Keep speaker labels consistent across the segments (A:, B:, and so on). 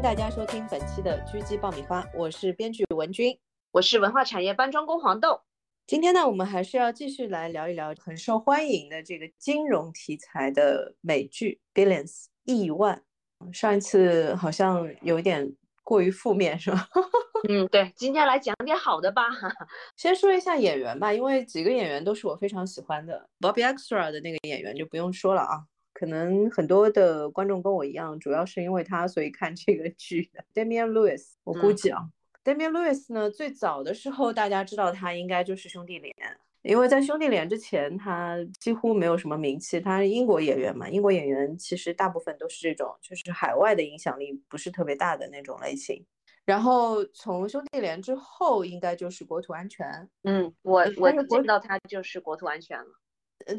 A: 迎大家收听本期的狙击爆米花，我是编剧文君，
B: 我是文化产业搬砖工黄豆。
A: 今天呢，我们还是要继续来聊一聊很受欢迎的这个金融题材的美剧《Billions》亿万。上一次好像有点过于负面，是吧？
B: 嗯，对，今天来讲点好的吧。
A: 先说一下演员吧，因为几个演员都是我非常喜欢的。Bobby Extra 的那个演员就不用说了啊。可能很多的观众跟我一样，主要是因为他所以看这个剧的。Damian Lewis，我估计啊，Damian Lewis 呢，最早的时候大家知道他应该就是兄弟连，因为在兄弟连之前他几乎没有什么名气。他是英国演员嘛，英国演员其实大部分都是这种，就是海外的影响力不是特别大的那种类型。然后从兄弟连之后，应该就是国土安全。
B: 嗯，我我见到他就是国土安全了。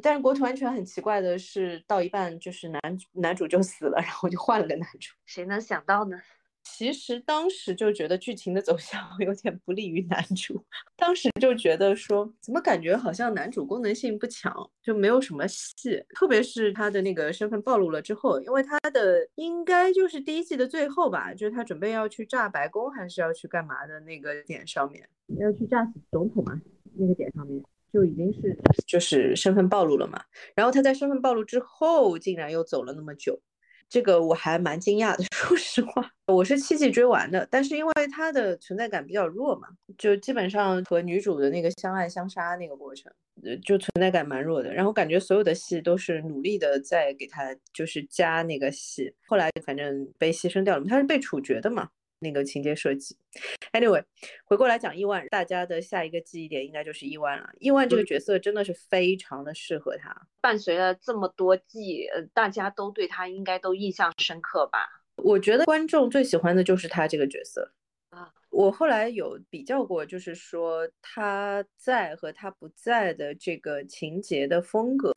A: 但是国土安全很奇怪的是，到一半就是男男主就死了，然后就换了个男主。
B: 谁能想到呢？
A: 其实当时就觉得剧情的走向 有点不利于男主。当时就觉得说，怎么感觉好像男主功能性不强，就没有什么戏。特别是他的那个身份暴露了之后，因为他的应该就是第一季的最后吧，就是他准备要去炸白宫还是要去干嘛的那个点上面，要去炸死总统嘛，那个点上面。就已经是就是身份暴露了嘛，然后他在身份暴露之后，竟然又走了那么久，这个我还蛮惊讶的。说实话，我是七季追完的，但是因为他的存在感比较弱嘛，就基本上和女主的那个相爱相杀那个过程，就存在感蛮弱的。然后感觉所有的戏都是努力的在给他就是加那个戏，后来反正被牺牲掉了，他是被处决的嘛。那个情节设计，Anyway，回过来讲伊万，大家的下一个记忆点应该就是伊万了。伊万这个角色真的是非常的适合他，
B: 伴随了这么多季，呃，大家都对他应该都印象深刻吧？
A: 我觉得观众最喜欢的就是他这个角色啊。我后来有比较过，就是说他在和他不在的这个情节的风格。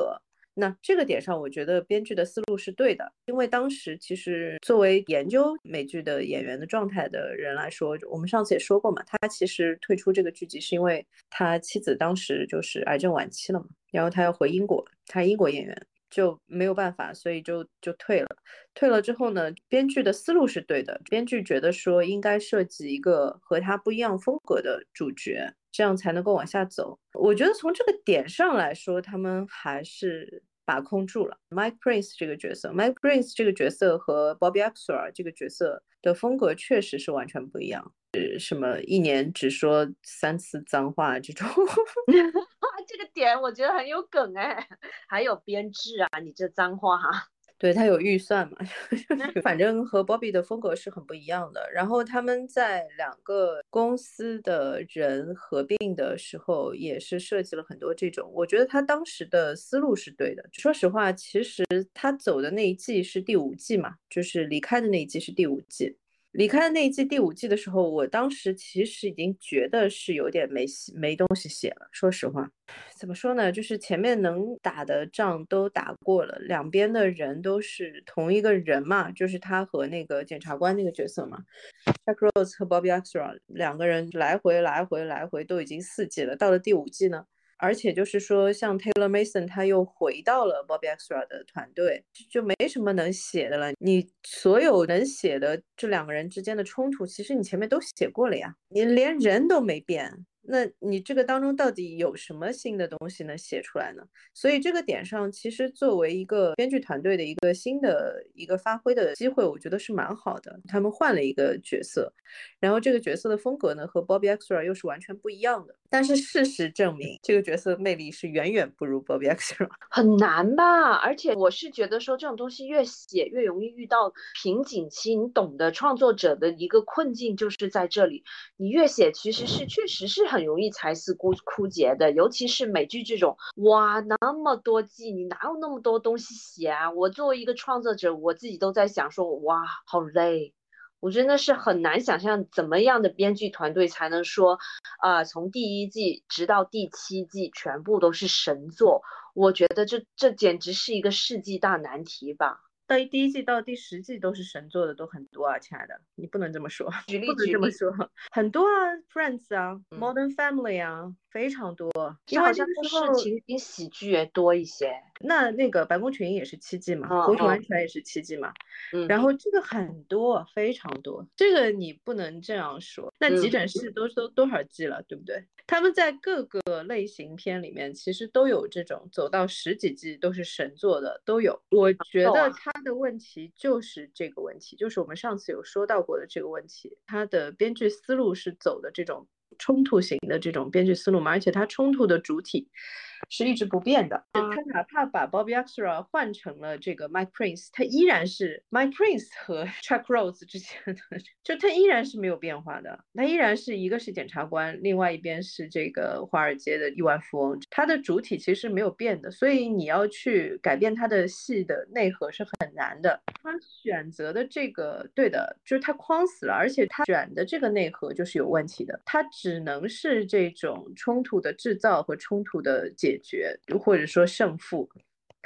A: 那这个点上，我觉得编剧的思路是对的，因为当时其实作为研究美剧的演员的状态的人来说，我们上次也说过嘛，他其实退出这个剧集是因为他妻子当时就是癌症晚期了嘛，然后他要回英国，他英国演员就没有办法，所以就就退了。退了之后呢，编剧的思路是对的，编剧觉得说应该设计一个和他不一样风格的主角。这样才能够往下走。我觉得从这个点上来说，他们还是把控住了。Mike Prince 这个角色，Mike Prince 这个角色和 Bobby Axel 这个角色的风格确实是完全不一样。呃，什么一年只说三次脏话这种，
B: 这个点我觉得很有梗哎。还有编制啊，你这脏话哈。
A: 对他有预算嘛，反正和 Bobby 的风格是很不一样的。然后他们在两个公司的人合并的时候，也是设计了很多这种。我觉得他当时的思路是对的。说实话，其实他走的那一季是第五季嘛，就是离开的那一季是第五季。离开的那一季第五季的时候，我当时其实已经觉得是有点没没东西写了。说实话，怎么说呢？就是前面能打的仗都打过了，两边的人都是同一个人嘛，就是他和那个检察官那个角色嘛，Jack Rose 和 Bobby axter 两个人来回来回来回都已经四季了，到了第五季呢。而且就是说，像 Taylor Mason 他又回到了 Bobby Extra 的团队，就没什么能写的了。你所有能写的这两个人之间的冲突，其实你前面都写过了呀，你连人都没变。那你这个当中到底有什么新的东西能写出来呢？所以这个点上，其实作为一个编剧团队的一个新的一个发挥的机会，我觉得是蛮好的。他们换了一个角色，然后这个角色的风格呢和 Bobby Extra 又是完全不一样的。但是事实证明，这个角色的魅力是远远不如 Bobby Extra，
B: 很难吧？而且我是觉得说这种东西越写越容易遇到瓶颈期，你懂得创作者的一个困境就是在这里，你越写其实是确实是。很很容易才思枯枯竭的，尤其是美剧这种，哇，那么多季，你哪有那么多东西写啊？我作为一个创作者，我自己都在想说，哇，好累，我真的是很难想象怎么样的编剧团队才能说，啊，从第一季直到第七季全部都是神作，我觉得这这简直是一个世纪大难题吧。
A: 到第一季到第十季都是神作的都很多啊，亲爱的，你不能这么说，
B: 举例
A: 不能这么说，很多啊，Friends 啊，Modern Family 啊非常多，
B: 因为好像都是情景喜剧也多一些。
A: 那那个白宫群英也是七季嘛，国土安全也是七季嘛，
B: 嗯，
A: 然后这个很多，非常多，这个你不能这样说。那急诊室都都多少季了，对不对？他们在各个类型片里面其实都有这种走到十几季都是神作的都有。我觉得他的问题就是这个问题，就是我们上次有说到过的这个问题，他的编剧思路是走的这种。冲突型的这种编剧思路嘛，而且它冲突的主体是一直不变的。他哪怕把 Bobby Axelrod 换成了这个 Mike Prince，他依然是 Mike Prince 和 Chuck Rose 之间的，就他依然是没有变化的。他依然是一个是检察官，另外一边是这个华尔街的亿万富翁，他的主体其实没有变的。所以你要去改变他的戏的内核是很难的。他选择的这个对的，就是他框死了，而且他选的这个内核就是有问题的。他。只能是这种冲突的制造和冲突的解决，或者说胜负。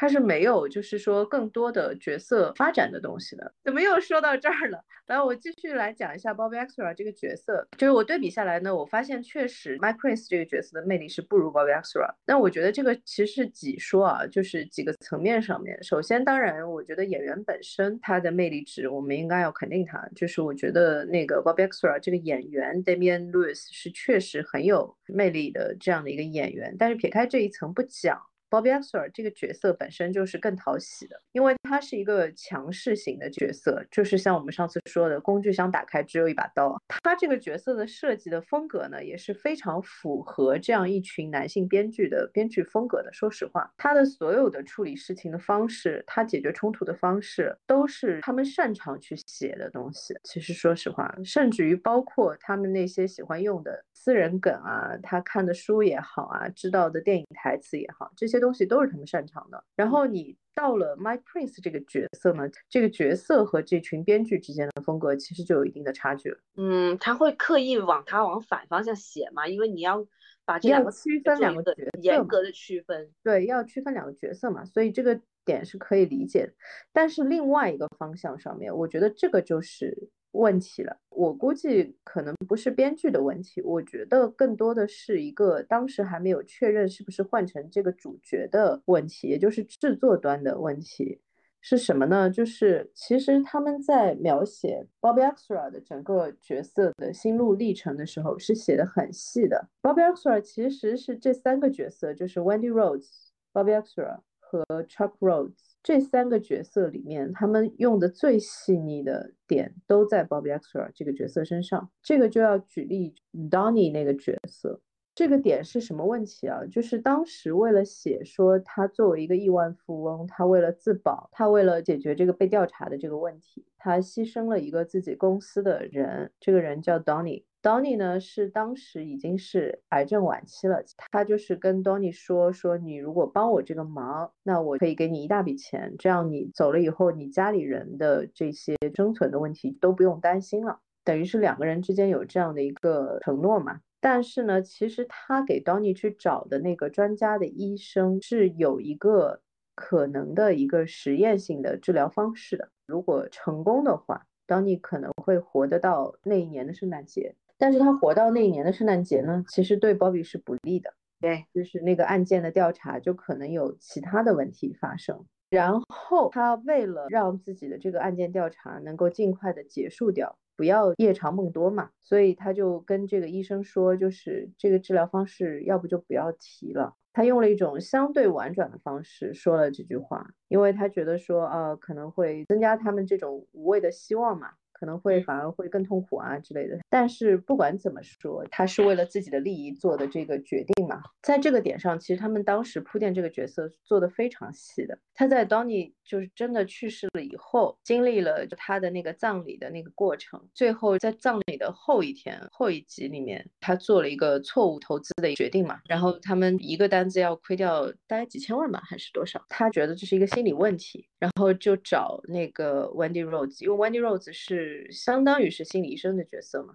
A: 它是没有，就是说更多的角色发展的东西的。怎么又说到这儿了？来，我继续来讲一下 Bobby Axelrod 这个角色。就是我对比下来呢，我发现确实 Mike Prince 这个角色的魅力是不如 Bobby Axelrod。那我觉得这个其实是几说啊，就是几个层面上面。首先，当然，我觉得演员本身他的魅力值，我们应该要肯定他。就是我觉得那个 Bobby Axelrod 这个演员 Damian Lewis 是确实很有魅力的这样的一个演员。但是撇开这一层不讲。Bobby x e r 这个角色本身就是更讨喜的，因为他是一个强势型的角色，就是像我们上次说的，工具箱打开只有一把刀。他这个角色的设计的风格呢，也是非常符合这样一群男性编剧的编剧风格的。说实话，他的所有的处理事情的方式，他解决冲突的方式，都是他们擅长去写的东西。其实说实话，甚至于包括他们那些喜欢用的私人梗啊，他看的书也好啊，知道的电影台词也好，这些。东西都是他们擅长的。然后你到了 Mike Prince 这个角色呢，这个角色和这群编剧之间的风格其实就有一定的差距了。
B: 嗯，他会刻意往他往反方向写嘛？因为你要把这两个
A: 区分两个角色，
B: 严格的区分。
A: 对，要区分两个角色嘛，所以这个点是可以理解的。但是另外一个方向上面，我觉得这个就是。问题了，我估计可能不是编剧的问题，我觉得更多的是一个当时还没有确认是不是换成这个主角的问题，也就是制作端的问题是什么呢？就是其实他们在描写 Bobby Axelrod 的整个角色的心路历程的时候是写的很细的。Bobby Axelrod 其实是这三个角色，就是 Wendy Rhodes、Bobby Axelrod 和 Chuck Rhodes。这三个角色里面，他们用的最细腻的点都在 Bobby Axelrod 这个角色身上。这个就要举例 Donny 那个角色，这个点是什么问题啊？就是当时为了写说他作为一个亿万富翁，他为了自保，他为了解决这个被调查的这个问题，他牺牲了一个自己公司的人，这个人叫 Donny。Donny 呢是当时已经是癌症晚期了，他就是跟 Donny 说说，你如果帮我这个忙，那我可以给你一大笔钱，这样你走了以后，你家里人的这些生存的问题都不用担心了。等于是两个人之间有这样的一个承诺嘛。但是呢，其实他给 Donny 去找的那个专家的医生是有一个可能的一个实验性的治疗方式的，如果成功的话，Donny 可能会活得到那一年的圣诞节。但是他活到那一年的圣诞节呢，其实对 Bobby 是不利的。
B: 对，
A: 就是那个案件的调查就可能有其他的问题发生。然后他为了让自己的这个案件调查能够尽快的结束掉，不要夜长梦多嘛，所以他就跟这个医生说，就是这个治疗方式要不就不要提了。他用了一种相对婉转的方式说了这句话，因为他觉得说，呃，可能会增加他们这种无谓的希望嘛。可能会反而会更痛苦啊之类的，但是不管怎么说，他是为了自己的利益做的这个决定嘛。在这个点上，其实他们当时铺垫这个角色做的非常细的。他在 Donny 就是真的去世了以后，经历了他的那个葬礼的那个过程，最后在葬礼的后一天后一集里面，他做了一个错误投资的决定嘛。然后他们一个单子要亏掉大概几千万吧，还是多少？他觉得这是一个心理问题，然后就找那个 Wendy Rhodes，因为 Wendy Rhodes 是。相当于是心理医生的角色嘛，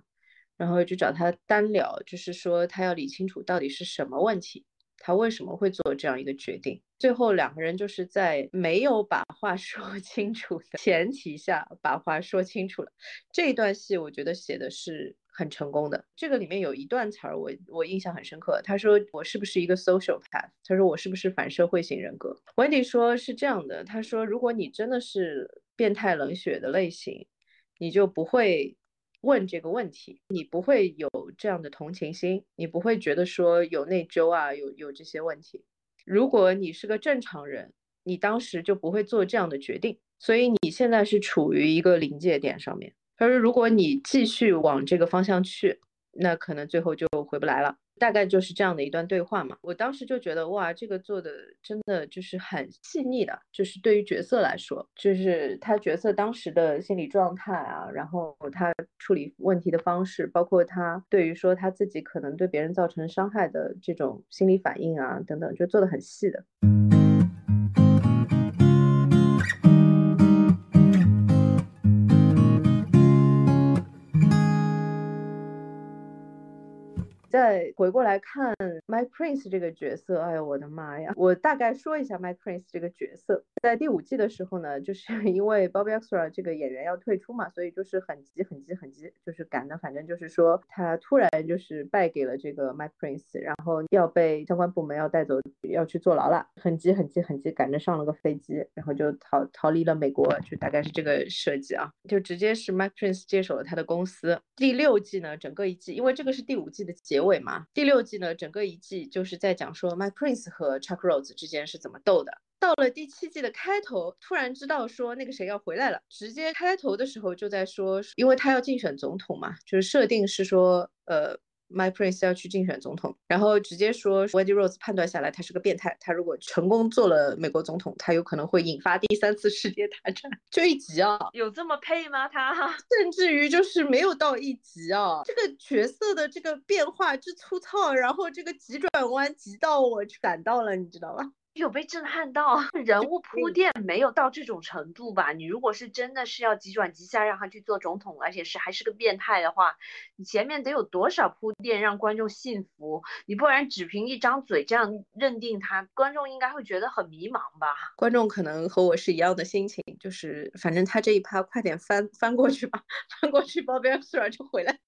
A: 然后就找他单聊，就是说他要理清楚到底是什么问题，他为什么会做这样一个决定。最后两个人就是在没有把话 说清楚的前提下把话说清楚了。这一段戏我觉得写的是很成功的。这个里面有一段词儿，我我印象很深刻。他说我是不是一个 social path？他说我是不是反社会型人格？Wendy 说是这样的。他说如果你真的是变态冷血的类型，你就不会问这个问题，你不会有这样的同情心，你不会觉得说有内疚啊，有有这些问题。如果你是个正常人，你当时就不会做这样的决定。所以你现在是处于一个临界点上面。他说，如果你继续往这个方向去，那可能最后就回不来了。大概就是这样的一段对话嘛。我当时就觉得，哇，这个做的真的就是很细腻的，就是对于角色来说，就是他角色当时的心理状态啊，然后他处理问题的方式，包括他对于说他自己可能对别人造成伤害的这种心理反应啊等等，就做的很细的。再回过来看 Mike Prince 这个角色，哎呦我的妈呀！我大概说一下 Mike Prince 这个角色，在第五季的时候呢，就是 因为 Bobby Extra 这个演员要退出嘛，所以就是很急很急很急，就是赶的，反正就是说他突然就是败给了这个 Mike Prince，然后要被相关部门要带走，要去坐牢了，很急很急很急，赶着上了个飞机，然后就逃逃离了美国，就大概是这个设计啊，就直接是 Mike Prince 接手了他的公司。第六季呢，整个一季，因为这个是第五季的结。尾嘛，第六季呢，整个一季就是在讲说 My Prince 和 Chuck Rose 之间是怎么斗的。到了第七季的开头，突然知道说那个谁要回来了，直接开头的时候就在说，因为他要竞选总统嘛，就是设定是说，呃。My Prince 要去竞选总统，然后直接说 Wendy Rose 判断下来他是个变态，他如果成功做了美国总统，他有可能会引发第三次世界大战。就一集啊，
B: 有这么配吗？他
A: 甚至于就是没有到一集啊，这个角色的这个变化之粗糙，然后这个急转弯急到我感到了，你知道吧？
B: 有被震撼到，人物铺垫没有到这种程度吧？你如果是真的是要急转急下让他去做总统，而且是还是个变态的话，你前面得有多少铺垫让观众信服？你不然只凭一张嘴这样认定他，观众应该会觉得很迷茫吧？
A: 观众可能和我是一样的心情，就是反正他这一趴快点翻翻过去吧，翻过去，包边突然就回来，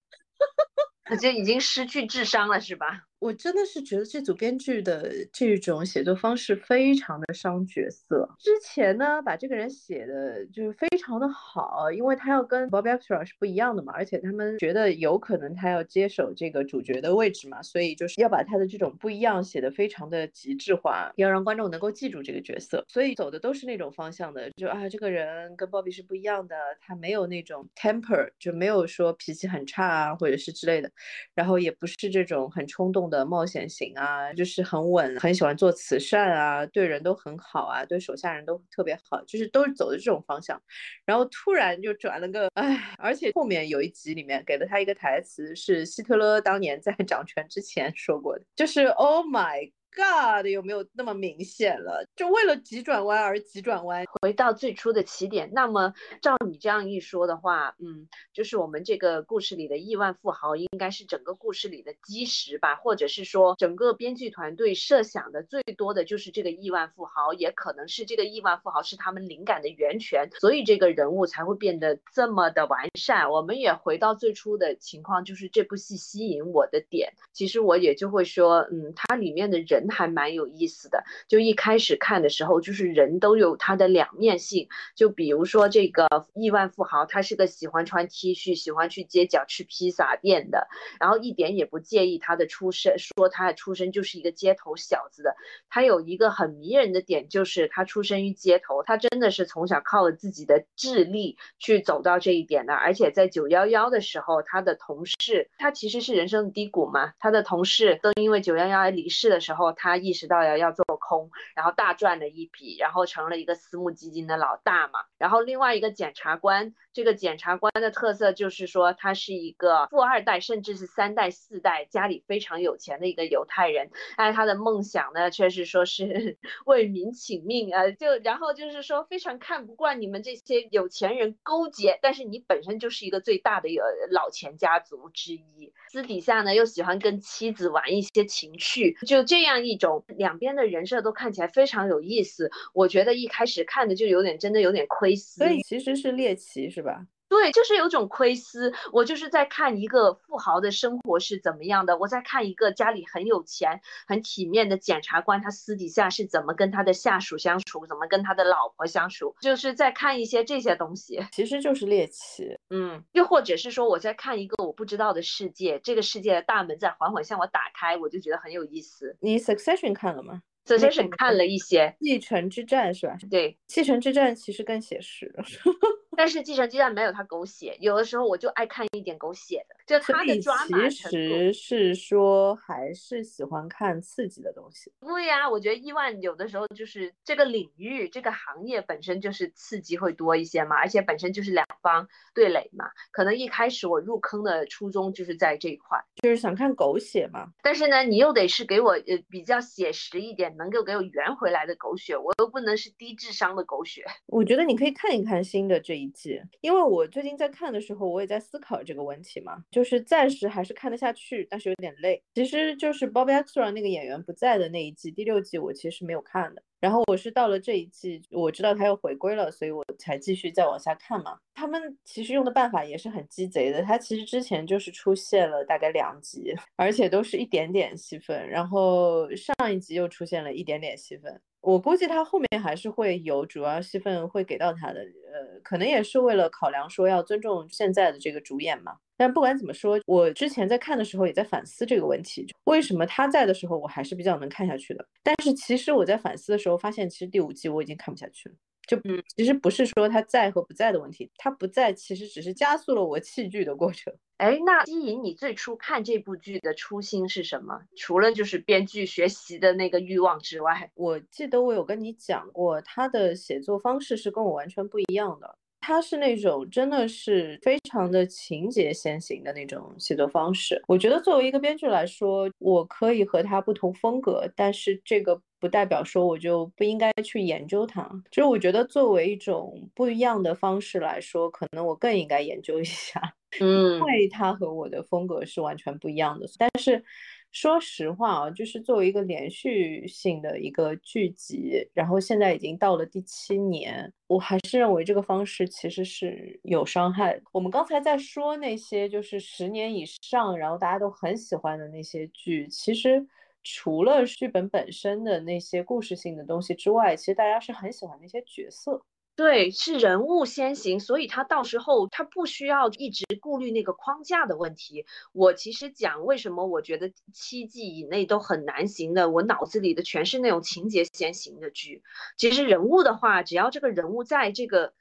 B: 那就已经失去智商了，是吧？
A: 我真的是觉得这组编剧的这种写作方式非常的伤角色。之前呢，把这个人写的就是非常的好，因为他要跟 Bob Extra 是不一样的嘛，而且他们觉得有可能他要接手这个主角的位置嘛，所以就是要把他的这种不一样写的非常的极致化，要让观众能够记住这个角色。所以走的都是那种方向的，就啊，这个人跟 Bobby 是不一样的，他没有那种 temper，就没有说脾气很差啊，或者是之类的，然后也不是这种很冲动的。冒险型啊，就是很稳，很喜欢做慈善啊，对人都很好啊，对手下人都特别好，就是都是走的这种方向。然后突然就转了个，哎，而且后面有一集里面给了他一个台词，是希特勒当年在掌权之前说过的，就是 Oh my。God，有没有那么明显了？就为了急转弯而急转弯，
B: 回到最初的起点。那么照你这样一说的话，嗯，就是我们这个故事里的亿万富豪应该是整个故事里的基石吧？或者是说，整个编剧团队设想的最多的就是这个亿万富豪，也可能是这个亿万富豪是他们灵感的源泉，所以这个人物才会变得这么的完善。我们也回到最初的情况，就是这部戏吸引我的点，其实我也就会说，嗯，它里面的人。还蛮有意思的，就一开始看的时候，就是人都有他的两面性。就比如说这个亿万富豪，他是个喜欢穿 T 恤、喜欢去街角吃披萨店的，然后一点也不介意他的出身，说他的出身就是一个街头小子的。他有一个很迷人的点，就是他出生于街头，他真的是从小靠了自己的智力去走到这一点的。而且在九幺幺的时候，他的同事，他其实是人生的低谷嘛，他的同事都因为九幺幺而离世的时候。他意识到要要做空，然后大赚了一笔，然后成了一个私募基金的老大嘛。然后另外一个检察官，这个检察官的特色就是说他是一个富二代，甚至是三代四代，家里非常有钱的一个犹太人。但是，他的梦想呢，却是说是 为民请命啊，就然后就是说非常看不惯你们这些有钱人勾结，但是你本身就是一个最大的有老钱家族之一，私底下呢又喜欢跟妻子玩一些情趣，就这样。一种两边的人设都看起来非常有意思，我觉得一开始看的就有点真的有点窥私。
A: 所以其实是猎奇是吧？
B: 对，就是有种窥私。我就是在看一个富豪的生活是怎么样的，我在看一个家里很有钱、很体面的检察官，他私底下是怎么跟他的下属相处，怎么跟他的老婆相处，就是在看一些这些东西，
A: 其实就是猎奇。
B: 嗯，又或者是说我在看一个我不知道的世界，这个世界的大门在缓缓向我打开，我就觉得很有意思。
A: 你 Succession 看了吗？
B: 《Succession》看了一些，
A: 继承之战是吧？
B: 对，
A: 继承之战其实更写实。
B: 但是继承之战没有他狗血，有的时候我就爱看一点狗血的，就他的抓马
A: 其实是说还是喜欢看刺激的东西。
B: 对呀，我觉得亿万有的时候就是这个领域、这个行业本身就是刺激会多一些嘛，而且本身就是两方对垒嘛。可能一开始我入坑的初衷就是在这一块，
A: 就是想看狗血嘛。
B: 但是呢，你又得是给我呃比较写实一点，能够给我圆回来的狗血，我又不能是低智商的狗血。
A: 我觉得你可以看一看新的这一。一季，因为我最近在看的时候，我也在思考这个问题嘛，就是暂时还是看得下去，但是有点累。其实就是 Bobby Axelrod 那个演员不在的那一季，第六季我其实没有看的。然后我是到了这一季，我知道他又回归了，所以我才继续再往下看嘛。他们其实用的办法也是很鸡贼的，他其实之前就是出现了大概两集，而且都是一点点戏份，然后上一集又出现了一点点戏份。我估计他后面还是会有主要戏份会给到他的，呃，可能也是为了考量说要尊重现在的这个主演嘛。但不管怎么说，我之前在看的时候也在反思这个问题，为什么他在的时候我还是比较能看下去的。但是其实我在反思的时候发现，其实第五季我已经看不下去了。就嗯，其实不是说他在和不在的问题，他不在其实只是加速了我弃剧的过程。
B: 哎，那吸引你最初看这部剧的初心是什么？除了就是编剧学习的那个欲望之外，
A: 我记得我有跟你讲过，他的写作方式是跟我完全不一样的。他是那种真的是非常的情节先行的那种写作方式。我觉得作为一个编剧来说，我可以和他不同风格，但是这个不代表说我就不应该去研究它。就是我觉得作为一种不一样的方式来说，可能我更应该研究一下，
B: 嗯，
A: 因为它和我的风格是完全不一样的。但是。说实话啊，就是作为一个连续性的一个剧集，然后现在已经到了第七年，我还是认为这个方式其实是有伤害。我们刚才在说那些就是十年以上，然后大家都很喜欢的那些剧，其实除了剧本本身的那些故事性的东西之外，其实大家是很喜欢那些角色。
B: 对，是人物先行，所以他到时候他不需要一直顾虑那个框架的问题。我其实讲为什么我觉得七季以内都很难行的，我脑子里的全是那种情节先行的剧。其实人物的话，只要这个人物在这个，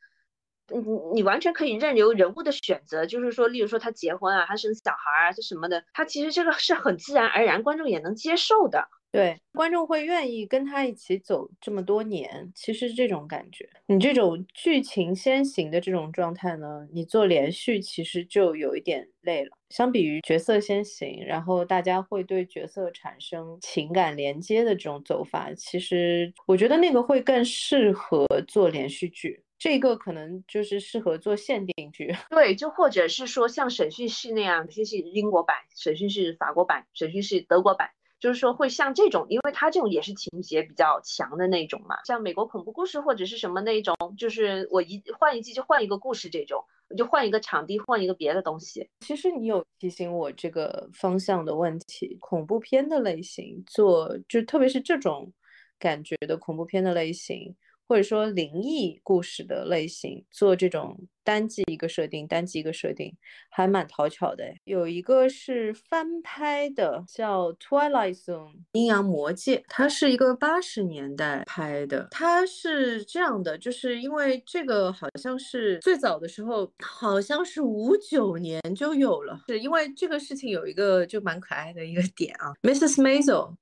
B: 你你完全可以任由人物的选择，就是说，例如说他结婚啊，他生小孩啊，这什么的，他其实这个是很自然而然，观众也能接受的。
A: 对，观众会愿意跟他一起走这么多年，其实这种感觉，你这种剧情先行的这种状态呢，你做连续其实就有一点累了。相比于角色先行，然后大家会对角色产生情感连接的这种走法，其实我觉得那个会更适合做连续剧，这个可能就是适合做限定剧。
B: 对，就或者是说像审讯室那样，审讯是英国版，审讯室法国版，审讯室德国版。就是说会像这种，因为它这种也是情节比较强的那种嘛，像美国恐怖故事或者是什么那种，就是我一换一季就换一个故事这种，我就换一个场地，换一个别的东西。
A: 其实你有提醒我这个方向的问题，恐怖片的类型做，就特别是这种感觉的恐怖片的类型。或者说灵异故事的类型，做这种单季一个设定，单季一个设定，还蛮讨巧的。有一个是翻拍的，叫《Twilight Zone》阴阳魔界，它是一个八十年代拍的。它是这样的，就是因为这个好像是最早的时候，好像是五九年就有了。是因为这个事情有一个就蛮可爱的一个点啊，Mrs. Maisel。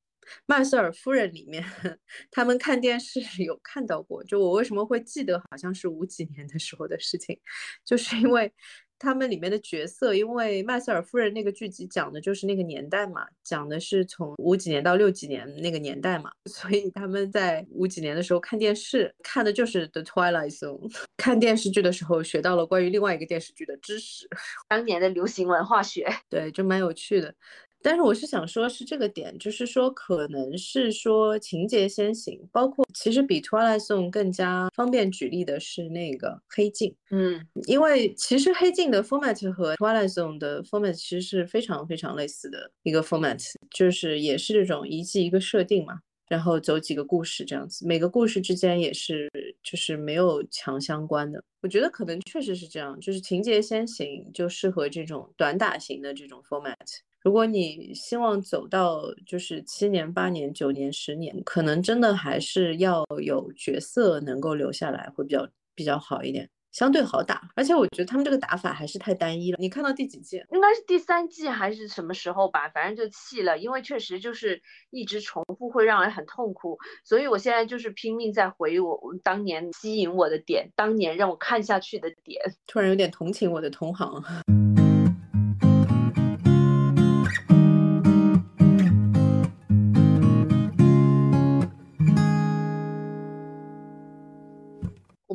A: 麦瑟尔夫人里面，他们看电视 有看到过。就我为什么会记得，好像是五几年的时候的事情，就是因为他们里面的角色，因为麦瑟尔夫人那个剧集讲的就是那个年代嘛，讲的是从五几年到六几年那个年代嘛，所以他们在五几年的时候看电视，看的就是《The Twilight Zone》。看电视剧的时候学到了关于另外一个电视剧的知识，
B: 当年的流行文化学，
A: 对，就蛮有趣的。但是我是想说，是这个点，就是说，可能是说情节先行，包括其实比 Twilight Zone 更加方便举例的是那个黑镜，
B: 嗯，
A: 因为其实黑镜的 format 和 Twilight Zone 的 format 其实是非常非常类似的一个 format，就是也是这种一季一个设定嘛，然后走几个故事这样子，每个故事之间也是就是没有强相关的。我觉得可能确实是这样，就是情节先行，就适合这种短打型的这种 format。如果你希望走到就是七年、八年、九年、十年，可能真的还是要有角色能够留下来，会比较比较好一点，相对好打。而且我觉得他们这个打法还是太单一了。你看到第几季？
B: 应该是第三季还是什么时候吧？反正就弃了，因为确实就是一直重复会让人很痛苦。所以我现在就是拼命在回忆我当年吸引我的点，当年让我看下去的点。
A: 突然有点同情我的同行。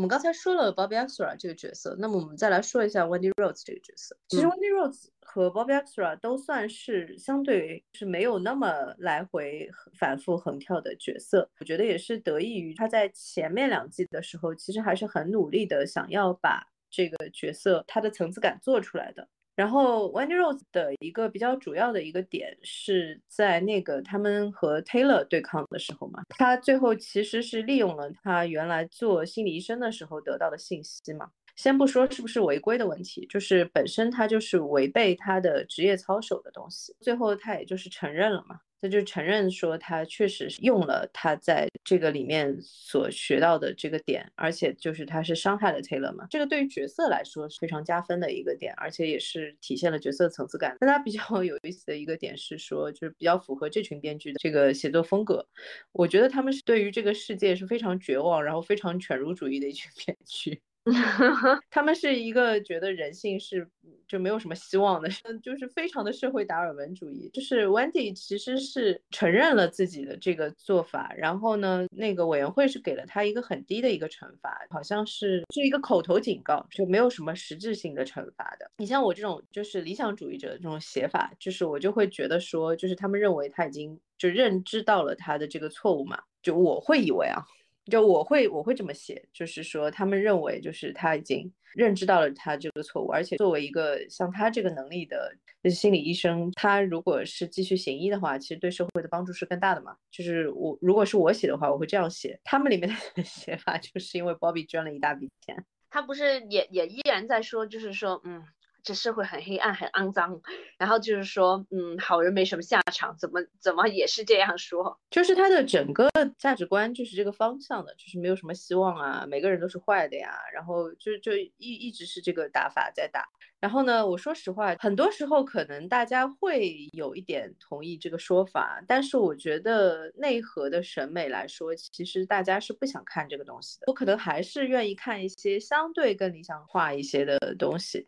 A: 们刚才说了 Bobby Extra 这个角色，那么我们再来说一下 Wendy Rhodes 这个角色。其实 Wendy Rhodes 和 Bobby Extra 都算是相对是没有那么来回反复横跳的角色。我觉得也是得益于他在前面两季的时候，其实还是很努力的想要把这个角色他的层次感做出来的。然后 Wendy Rose 的一个比较主要的一个点是在那个他们和 Taylor 对抗的时候嘛，他最后其实是利用了他原来做心理医生的时候得到的信息嘛。先不说是不是违规的问题，就是本身他就是违背他的职业操守的东西，最后他也就是承认了嘛。他就承认说，他确实是用了他在这个里面所学到的这个点，而且就是他是伤害了 Taylor 嘛。这个对于角色来说是非常加分的一个点，而且也是体现了角色层次感。但他比较有意思的一个点是说，就是比较符合这群编剧的这个写作风格。我觉得他们是对于这个世界是非常绝望，然后非常犬儒主义的一群 编剧。他们是一个觉得人性是就没有什么希望的，就是非常的社会达尔文主义。就是 Wendy 其实是承认了自己的这个做法，然后呢，那个委员会是给了他一个很低的一个惩罚，好像是是一个口头警告，就没有什么实质性的惩罚的。你像我这种就是理想主义者的这种写法，就是我就会觉得说，就是他们认为他已经就认知到了他的这个错误嘛，就我会以为啊。就我会我会这么写，就是说他们认为就是他已经认知到了他这个错误，而且作为一个像他这个能力的心理医生，他如果是继续行医的话，其实对社会的帮助是更大的嘛。就是我如果是我写的话，我会这样写。他们里面的 写法就是因为 Bobby 捐了一大笔钱，
B: 他不是也也依然在说，就是说嗯。这社会很黑暗，很肮脏，然后就是说，嗯，好人没什么下场，怎么怎么也是这样说，
A: 就是他的整个价值观就是这个方向的，就是没有什么希望啊，每个人都是坏的呀，然后就就一一直是这个打法在打。然后呢，我说实话，很多时候可能大家会有一点同意这个说法，但是我觉得内核的审美来说，其实大家是不想看这个东西的。我可能还是愿意看一些相对更理想化一些的东西。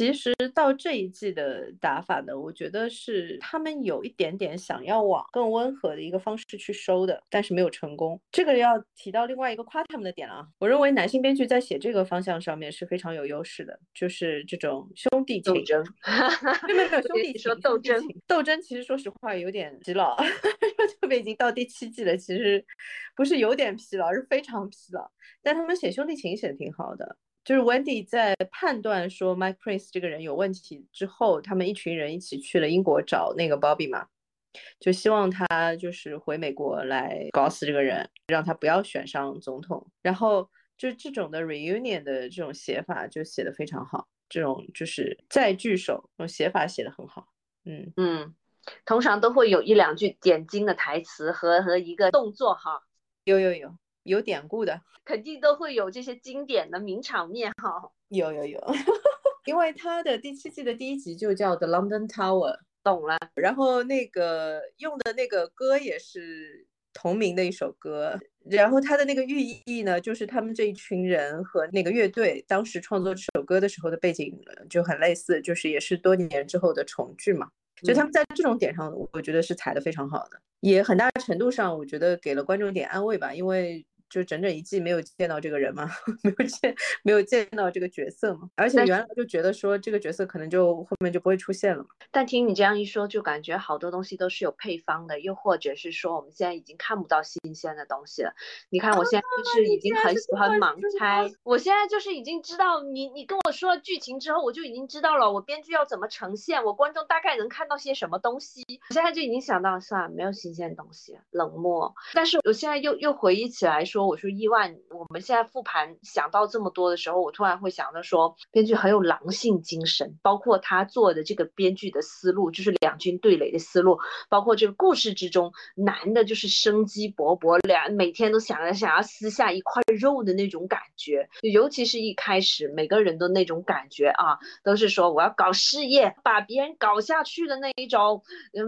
A: 其实到这一季的打法呢，我觉得是他们有一点点想要往更温和的一个方式去收的，但是没有成功。这个要提到另外一个夸他们的点了啊，我认为男性编剧在写这个方向上面是非常有优势的，就是这种兄弟情。
B: 斗争，
A: 没有没有兄弟
B: 说斗争，
A: 斗争其实说实话有点疲劳，特别已经到第七季了，其实不是有点疲劳，是非常疲劳。但他们写兄弟情写的挺好的。就是 Wendy 在判断说 Mike Prince 这个人有问题之后，他们一群人一起去了英国找那个 Bobby 嘛，就希望他就是回美国来搞死这个人，让他不要选上总统。然后就这种的 reunion 的这种写法就写的非常好，这种就是再聚首，这种写法写的很好。
B: 嗯嗯，通常都会有一两句点睛的台词和和一个动作哈。
A: 有有有。有典故的，
B: 肯定都会有这些经典的名场面哈。
A: 有有有，因为他的第七季的第一集就叫 The London Tower，
B: 懂了。
A: 然后那个用的那个歌也是同名的一首歌，然后它的那个寓意呢，就是他们这一群人和那个乐队当时创作这首歌的时候的背景就很类似，就是也是多年之后的重聚嘛。就他们在这种点上，我觉得是踩的非常好的，也很大程度上，我觉得给了观众一点安慰吧，因为。就整整一季没有见到这个人嘛，没有见没有见到这个角色嘛，而且原来就觉得说这个角色可能就后面就不会出现了嘛。
B: 但听你这样一说，就感觉好多东西都是有配方的，又或者是说我们现在已经看不到新鲜的东西了。你看我现在就是已经很喜欢盲猜，我现在就是已经知道你你跟我说了剧情之后，我就已经知道了我编剧要怎么呈现，我观众大概能看到些什么东西。我现在就已经想到算了，没有新鲜东西，冷漠。但是我现在又又回忆起来说。我说意外，我们现在复盘想到这么多的时候，我突然会想到说，编剧很有狼性精神，包括他做的这个编剧的思路，就是两军对垒的思路，包括这个故事之中，男的就是生机勃勃，两每天都想着想要撕下一块肉的那种感觉，尤其是一开始每个人都那种感觉啊，都是说我要搞事业，把别人搞下去的那一种，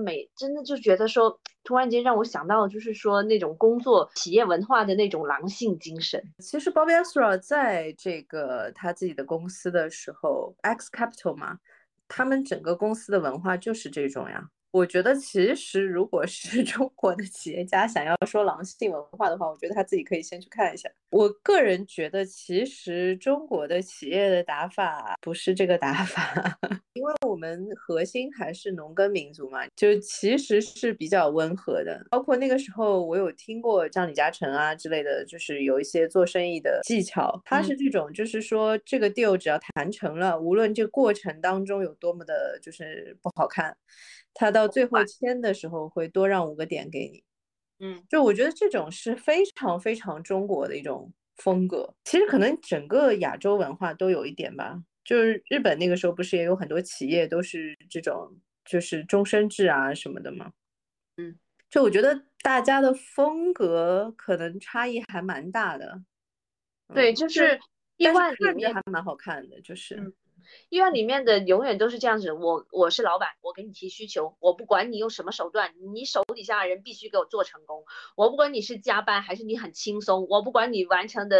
B: 每真的就觉得说。突然间让我想到，就是说那种工作企业文化的那种狼性精神。
A: 其实 Bobby Asra 在这个他自己的公司的时候，X Capital 嘛，他们整个公司的文化就是这种呀。我觉得其实如果是 中国的企业家想要说狼性文化的话，我觉得他自己可以先去看一下。我个人觉得，其实中国的企业的打法不是这个打法，因为我们核心还是农耕民族嘛，就其实是比较温和的。包括那个时候，我有听过像李嘉诚啊之类的，就是有一些做生意的技巧，他是这种，就是说这个 deal 只要谈成了，无论这个过程当中有多么的，就是不好看。他到最后签的时候会多让五个点给你，
B: 嗯，
A: 就我觉得这种是非常非常中国的一种风格。其实可能整个亚洲文化都有一点吧。就是日本那个时候不是也有很多企业都是这种就是终身制啊什么的吗？
B: 嗯，
A: 就我觉得大家的风格可能差异还蛮大的。
B: 对，就是意外
A: 里面还蛮好看的，就是。
B: 医院里面的永远都是这样子，我我是老板，我给你提需求，我不管你用什么手段，你手底下的人必须给我做成功。我不管你是加班还是你很轻松，我不管你完成的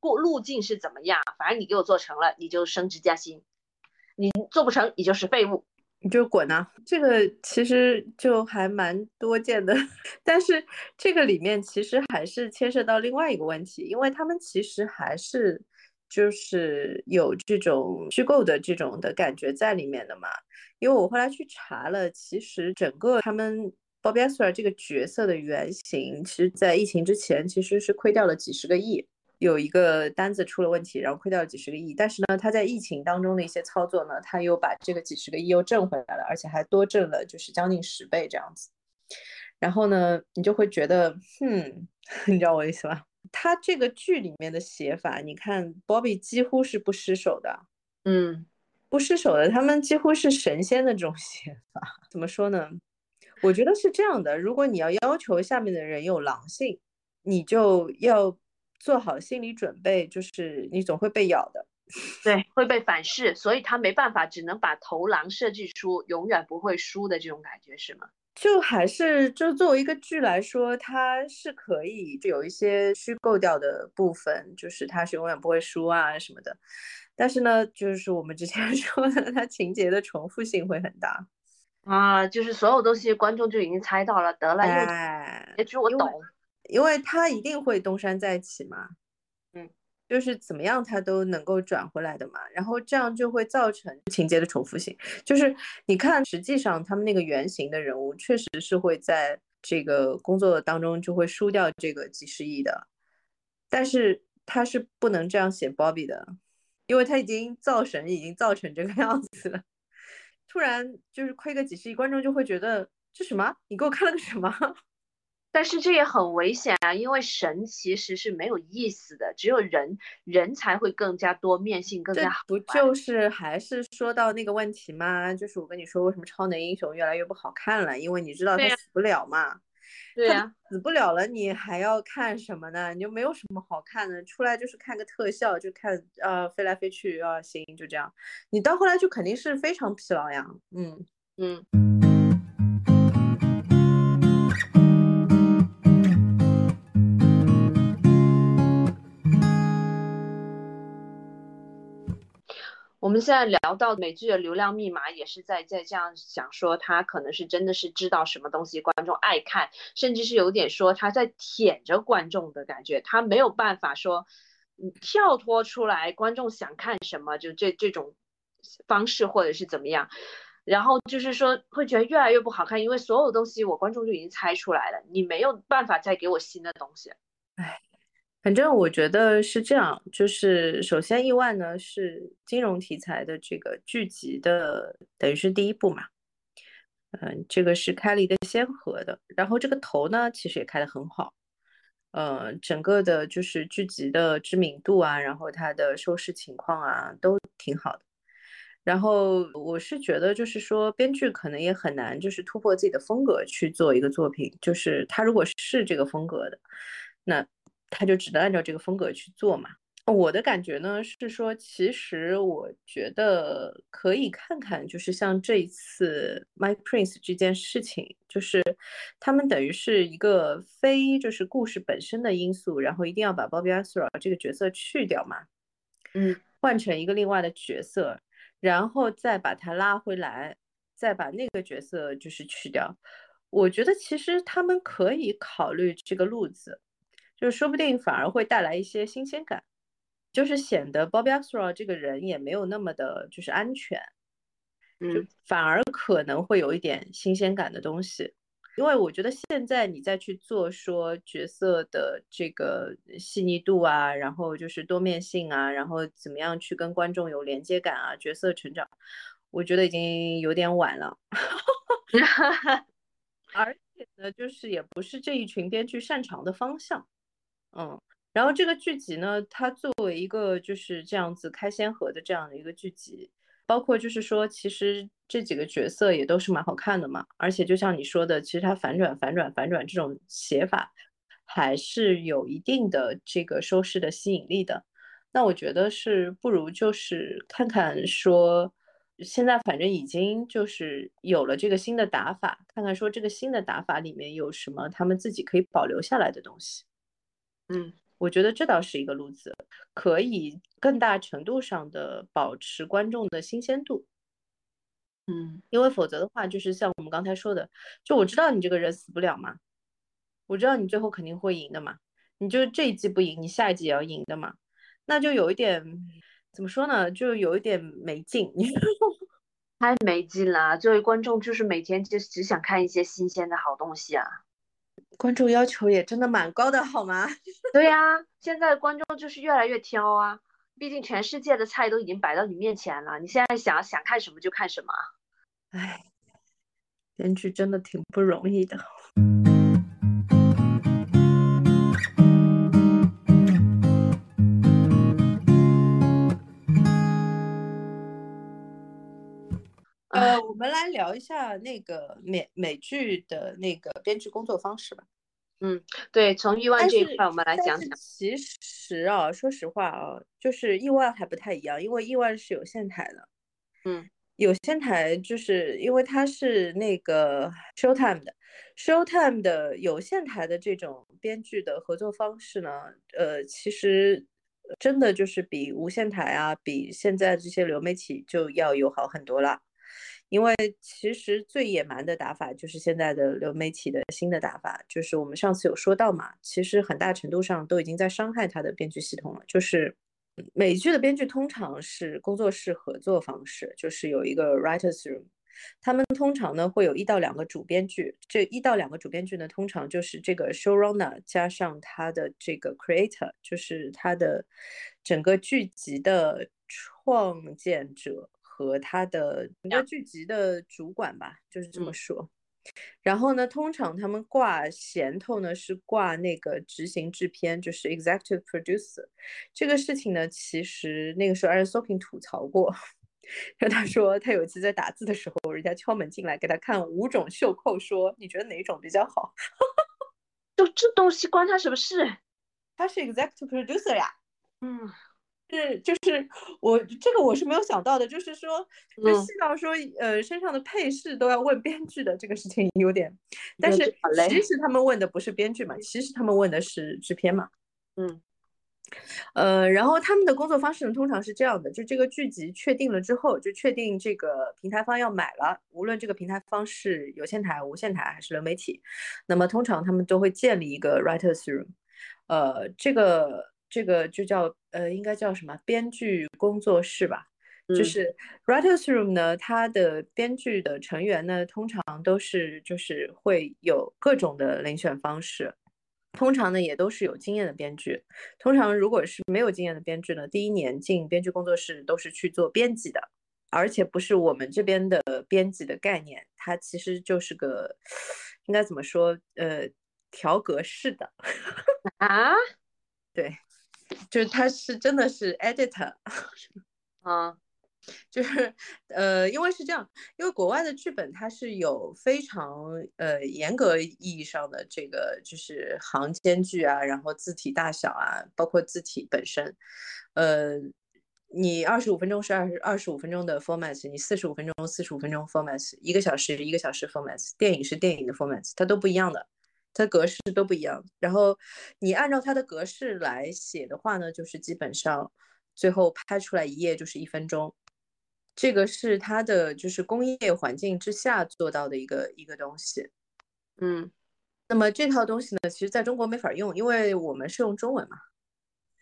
B: 过路径是怎么样，反正你给我做成了，你就升职加薪；你做不成，你就是废物，
A: 你就滚啊！这个其实就还蛮多见的，但是这个里面其实还是牵涉到另外一个问题，因为他们其实还是。就是有这种虚构的这种的感觉在里面的嘛，因为我后来去查了，其实整个他们 Bobby a s r 这个角色的原型，其实在疫情之前其实是亏掉了几十个亿，有一个单子出了问题，然后亏掉了几十个亿，但是呢，他在疫情当中的一些操作呢，他又把这个几十个亿又挣回来了，而且还多挣了就是将近十倍这样子，然后呢，你就会觉得，哼，你知道我意思吧？他这个剧里面的写法，你看，Bobby 几乎是不失手的，
B: 嗯，
A: 不失手的，他们几乎是神仙的这种写法。怎么说呢？我觉得是这样的，如果你要要求下面的人有狼性，你就要做好心理准备，就是你总会被咬的，
B: 对，会被反噬，所以他没办法，只能把头狼设计出永远不会输的这种感觉，是吗？
A: 就还是就作为一个剧来说，它是可以就有一些虚构掉的部分，就是它是永远不会输啊什么的。但是呢，就是我们之前 说的，它情节的重复性会很大
B: 啊，就是所有东西观众就已经猜到了，得了，结局我懂，
A: 因为他一定会东山再起嘛。就是怎么样，他都能够转回来的嘛。然后这样就会造成情节的重复性。就是你看，实际上他们那个原型的人物确实是会在这个工作当中就会输掉这个几十亿的，但是他是不能这样写 Bobby 的，因为他已经造神，已经造成这个 样子了。突然就是亏个几十亿，观众就会觉得这什么？你给我看了个什么？
B: 但是这也很危险啊，因为神其实是没有意思的，只有人人才会更加多面性，更加好。
A: 不就是还是说到那个问题吗？就是我跟你说，为什么超能英雄越来越不好看了？因为你知道他死不了嘛。
B: 对呀，
A: 死不了了，你还要看什么呢？你就没有什么好看的，出来就是看个特效，就看呃飞来飞去啊，行，就这样。你到后来就肯定是非常疲劳呀。嗯
B: 嗯。我们现在聊到美剧的流量密码，也是在在这样想说，他可能是真的是知道什么东西观众爱看，甚至是有点说他在舔着观众的感觉，他没有办法说，嗯，跳脱出来观众想看什么，就这这种方式或者是怎么样，然后就是说会觉得越来越不好看，因为所有东西我观众就已经猜出来了，你没有办法再给我新的东西，
A: 唉。反正我觉得是这样，就是首先意外呢是金融题材的这个剧集的，等于是第一部嘛，嗯，这个是开了一个先河的，然后这个头呢其实也开得很好，呃，整个的就是剧集的知名度啊，然后它的收视情况啊都挺好的，然后我是觉得就是说编剧可能也很难就是突破自己的风格去做一个作品，就是他如果是这个风格的，那。他就只能按照这个风格去做嘛。我的感觉呢是说，其实我觉得可以看看，就是像这一次《Mike Prince》这件事情，就是他们等于是一个非就是故事本身的因素，然后一定要把 Bobby Arthur 这个角色去掉嘛，
B: 嗯，
A: 换成一个另外的角色，然后再把他拉回来，再把那个角色就是去掉。我觉得其实他们可以考虑这个路子。就说不定反而会带来一些新鲜感，就是显得 Bobby Axelrod 这个人也没有那么的，就是安全，
B: 嗯，
A: 反而可能会有一点新鲜感的东西。因为我觉得现在你再去做说角色的这个细腻度啊，然后就是多面性啊，然后怎么样去跟观众有连接感啊，角色成长，我觉得已经有点晚了。而且呢，就是也不是这一群编剧擅长的方向。嗯，然后这个剧集呢，它作为一个就是这样子开先河的这样的一个剧集，包括就是说，其实这几个角色也都是蛮好看的嘛。而且就像你说的，其实它反转、反转、反转这种写法，还是有一定的这个收视的吸引力的。那我觉得是不如就是看看说，现在反正已经就是有了这个新的打法，看看说这个新的打法里面有什么他们自己可以保留下来的东西。
B: 嗯，
A: 我觉得这倒是一个路子，可以更大程度上的保持观众的新鲜度。
B: 嗯，
A: 因为否则的话，就是像我们刚才说的，就我知道你这个人死不了嘛，我知道你最后肯定会赢的嘛，你就这一季不赢，你下一季也要赢的嘛，那就有一点怎么说呢，就有一点没劲，
B: 太没劲了。作为观众，就是每天就只想看一些新鲜的好东西啊。
A: 观众要求也真的蛮高的，好吗？
B: 对呀，现在观众就是越来越挑啊，毕竟全世界的菜都已经摆到你面前了，你现在想想看什么就看什么。
A: 唉，编剧真的挺不容易的。我们来聊一下那个美美剧的那个编剧工作方式吧。
B: 嗯，对，从意外这一块我们来讲讲。
A: 其实啊，说实话啊，就是意外还不太一样，因为意外是有线台的。
B: 嗯，
A: 有线台就是因为它是那个 Showtime 的，Showtime 的有线台的这种编剧的合作方式呢，呃，其实真的就是比无线台啊，比现在这些流媒体就要友好很多了。因为其实最野蛮的打法就是现在的流媒体的新的打法，就是我们上次有说到嘛，其实很大程度上都已经在伤害它的编剧系统了。就是美剧的编剧通常是工作室合作方式，就是有一个 writers room，他们通常呢会有一到两个主编剧，这一到两个主编剧呢通常就是这个 showrunner 加上他的这个 creator，就是他的整个剧集的创建者。和他的整个剧集的主管吧，就是这么说。然后呢，通常他们挂衔头呢是挂那个执行制片，就是 executive producer。这个事情呢，其实那个时候 Aaron Sorkin 吐槽过，跟他说他有一次在打字的时候，人家敲门进来给他看五种袖扣，说你觉得哪一种比较好？
B: 就这东西关他什么事？
A: 他是 executive producer 呀。
B: 嗯。
A: 是，就是我这个我是没有想到的，就是说，就细到说，呃，身上的配饰都要问编剧的这个事情有点，但是其实他们问的不是编剧嘛，其实他们问的是制片嘛，
B: 嗯，
A: 呃，然后他们的工作方式呢，通常是这样的：就这个剧集确定了之后，就确定这个平台方要买了，无论这个平台方是有线台、无线台还是流媒体，那么通常他们都会建立一个 writers room，呃，这个这个就叫呃，应该叫什么编剧工作室吧？就
B: 嗯
A: 是 writers room 呢，它的编剧的成员呢，通常都是就是会有各种的遴选方式。通常呢，也都是有经验的编剧。通常如果是没有经验的编剧呢，第一年进编剧工作室都是去做编辑的，而且不是我们这边的编辑的概念，它其实就是个应该怎么说？呃，调格式的，
B: 啊
A: 对，就是他是真的是 editor，
B: 啊。
A: 就是呃，因为是这样，因为国外的剧本它是有非常呃严格意义上的这个就是行间距啊，然后字体大小啊，包括字体本身，呃，你二十五分钟是二十二十五分钟的 format，你四十五分钟四十五分钟 format，一个小时一个小时 format，电影是电影的 format，它都不一样的。它格式都不一样，然后你按照它的格式来写的话呢，就是基本上最后拍出来一页就是一分钟，这个是它的就是工业环境之下做到的一个一个东西。
B: 嗯，
A: 那么这套东西呢，其实在中国没法用，因为我们是用中文嘛。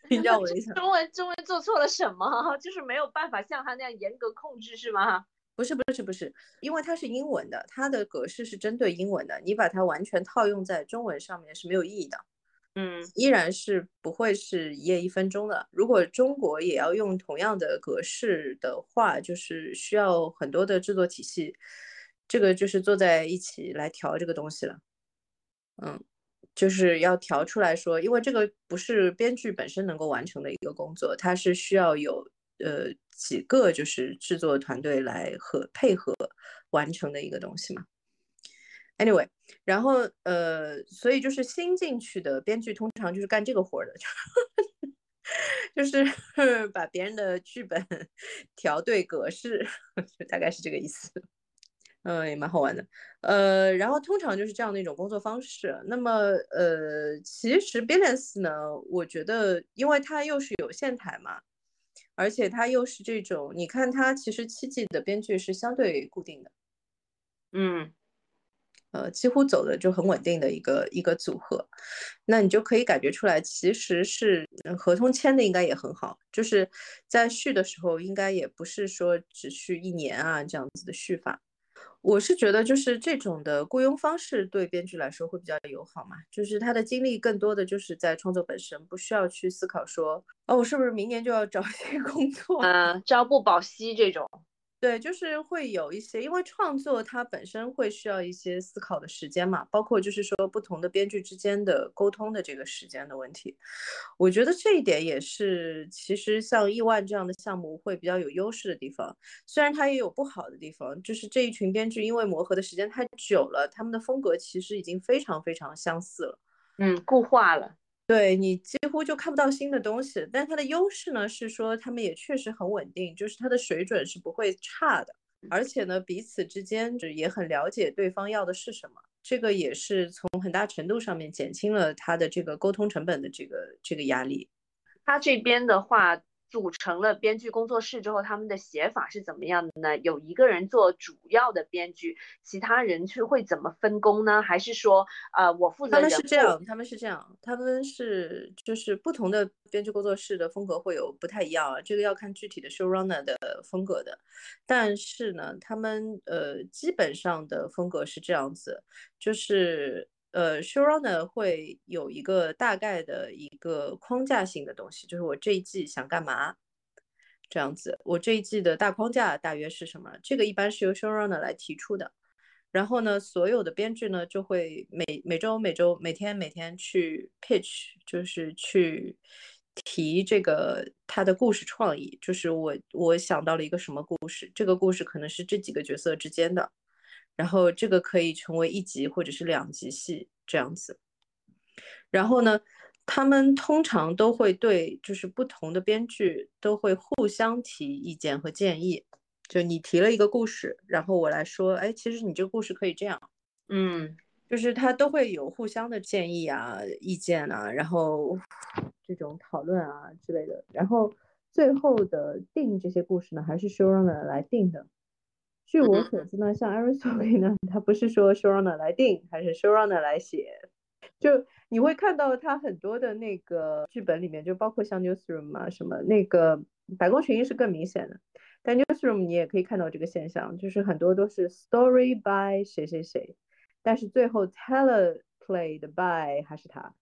A: 你知道我的意思？
B: 中文中文做错了什么？就是没有办法像他那样严格控制是吗？
A: 不是不是不是，因为它是英文的，它的格式是针对英文的，你把它完全套用在中文上面是没有意义的。
B: 嗯
A: 依然是不会是一页一分钟的。如果中国也要用同样的格式的话，就是需要很多的制作体系，这个就是坐在一起来调这个东西了。嗯，就是要调出来说，因为这个不是编剧本身能够完成的一个工作，它是需要有呃几个就是制作团队来和配合完成的一个东西嘛。Anyway，然后呃，所以就是新进去的编剧通常就是干这个活儿的，就是 把别人的剧本 调对格式，就大概是这个意思。嗯，也蛮好玩的。呃，然后通常就是这样的一种工作方式。那么呃，其实 Billions 呢，我觉得因为它又是有线台嘛，而且它又是这种，你看它其实七季的编剧是相对固定的。
B: 嗯
A: 呃，几乎走的就很稳定的一个一个组合，那你就可以感觉出来，其实是合同签的应该也很好，就是在续的时候，应该也不是说只续一年啊这样子的续法。我是觉得就是这种的雇佣方式对编剧来说会比较友好嘛，就是他的精力更多的就是在创作本身，不需要去思考说，哦，我是不是明年就要找一些工作？
B: 啊、朝不保夕这种。
A: 对，就是会有一些，因为创作它本身会需要一些思考的时间嘛，包括就是说不同的编剧之间的沟通的这个时间的问题。我觉得这一点也是，其实像亿万这样的项目会比较有优势的地方，虽然它也有不好的地方，就是这一群编剧因为磨合的时间太久了，他们的风格其实已经非常非常相似了，
B: 嗯，固化了。
A: 对你几乎就看不到新的东西，但它的优势呢是说他们也确实很稳定，就是它的水准是不会差的，而且呢彼此之间也很了解对方要的是什么，这个也是从很大程度上面减轻了他的这个沟通成本的这个这个压力。
B: 他这边的话。组成了编剧工作室之后，他们的写法是怎么样的呢？有一个人做主要的编剧，其他人是会怎么分工呢？还是说，呃，我负责？
A: 他们是这样，他们是这样，他们是就是不同的编剧工作室的风格会有不太一样啊，这个要看具体的 showrunner 的风格的。但是呢，他们呃基本上的风格是这样子，就是。呃，showrunner 会有一个大概的一个框架性的东西，就是我这一季想干嘛，这样子。我这一季的大框架大约是什么？这个一般是由 showrunner 来提出的。然后呢，所有的编剧呢就会每每周、每周、每天、每天去 pitch，就是去提这个他的故事创意。就是我我想到了一个什么故事，这个故事可能是这几个角色之间的。然后这个可以成为一集或者是两集戏这样子，然后呢，他们通常都会对就是不同的编剧都会互相提意见和建议。就你提了一个故事，然后我来说，哎，其实你这个故事可以这样，
B: 嗯，
A: 就是他都会有互相的建议啊、意见啊，然后这种讨论啊之类的，然后最后的定这些故事呢，还是 showrunner 来定的。据我所知呢，像 Aristotle 呢，他不是说 showrunner 来定，还是 showrunner 来写。就你会看到他很多的那个剧本里面，就包括像 Newsroom 啊什么，那个白宫群英是更明显的。但 Newsroom 你也可以看到这个现象，就是很多都是 story by 谁谁谁，但是最后 teleplayed by 还是他。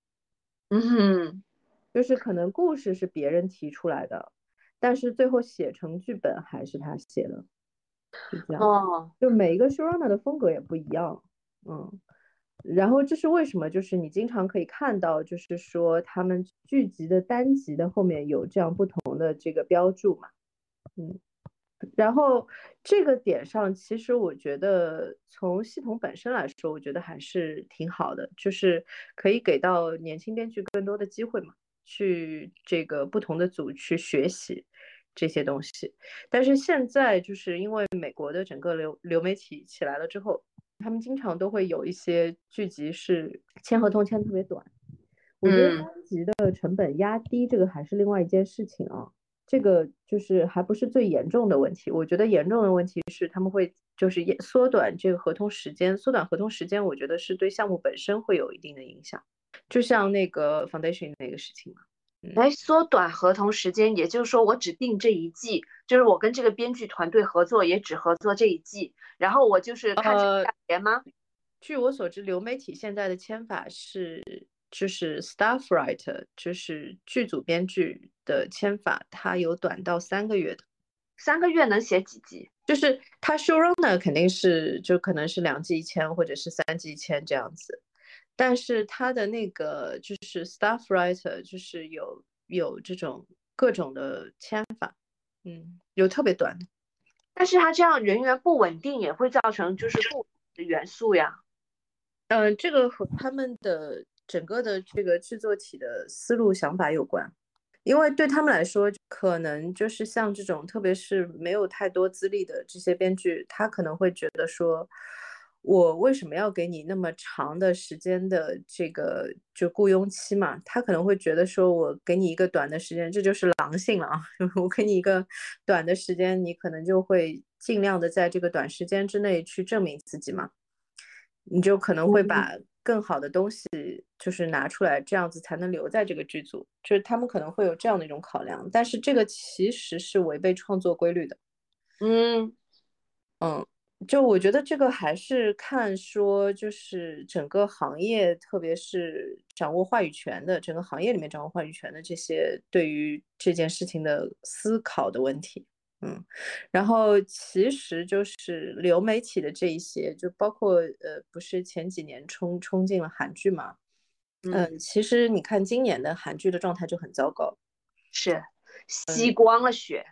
B: 嗯哼，
A: 就是可能故事是别人提出来的，但是最后写成剧本还是他写的。是这样，
B: 哦，
A: 就每一个 showrunner 的风格也不一样，嗯，然后这是为什么？就是你经常可以看到，就是说他们剧集的单集的后面有这样不同的这个标注嘛，嗯，然后这个点上，其实我觉得从系统本身来说，我觉得还是挺好的，就是可以给到年轻编剧更多的机会嘛，去这个不同的组去学习。这些东西，但是现在就是因为美国的整个流流媒体起来了之后，他们经常都会有一些剧集是签合同签特别短。我觉得单集的成本压低，这个还是另外一件事情啊。这个就是还不是最严重的问题。我觉得严重的问题是他们会就是缩短这个合同时间，缩短合同时间，我觉得是对项目本身会有一定的影响。就像那个 Foundation 那个事情嘛。
B: 来缩短合同时间，也就是说我只定这一季，就是我跟这个编剧团队合作也只合作这一季，然后我就是看价钱吗？
A: 据我所知，流媒体现在的签法是，就是 staff writer，就是剧组编剧的签法，它有短到三个月的。
B: 三个月能写几集？
A: 就是他 showrunner 肯定是就可能是两季一签，或者是三季一签这样子。但是他的那个就是 staff writer，就是有有这种各种的签法，嗯，有特别短的。
B: 但是他这样人员不稳定，也会造成就是不的元素呀。
A: 嗯，这个和他们的整个的这个制作体的思路想法有关，因为对他们来说，可能就是像这种，特别是没有太多资历的这些编剧，他可能会觉得说。我为什么要给你那么长的时间的这个就雇佣期嘛？他可能会觉得说，我给你一个短的时间，这就是狼性了啊！我给你一个短的时间，你可能就会尽量的在这个短时间之内去证明自己嘛，你就可能会把更好的东西就是拿出来，这样子才能留在这个剧组。就是他们可能会有这样的一种考量，但是这个其实是违背创作规律的。
B: 嗯
A: 嗯。就我觉得这个还是看说，就是整个行业，特别是掌握话语权的整个行业里面掌握话语权的这些对于这件事情的思考的问题，嗯，然后其实就是流媒体的这一些，就包括呃，不是前几年冲冲进了韩剧嘛，嗯，其实你看今年的韩剧的状态就很糟糕，
B: 是吸光了血。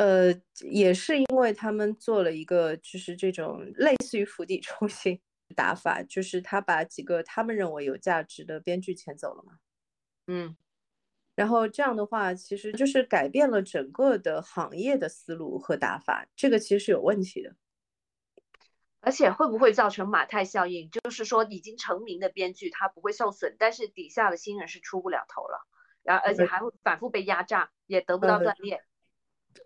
A: 呃，也是因为他们做了一个，就是这种类似于釜底抽薪打法，就是他把几个他们认为有价值的编剧遣走了嘛。
B: 嗯，
A: 然后这样的话，其实就是改变了整个的行业的思路和打法，这个其实是有问题的。
B: 而且会不会造成马太效应？就是说已经成名的编剧他不会受损，但是底下的新人是出不了头了，然后而且还会反复被压榨，也得不到锻炼。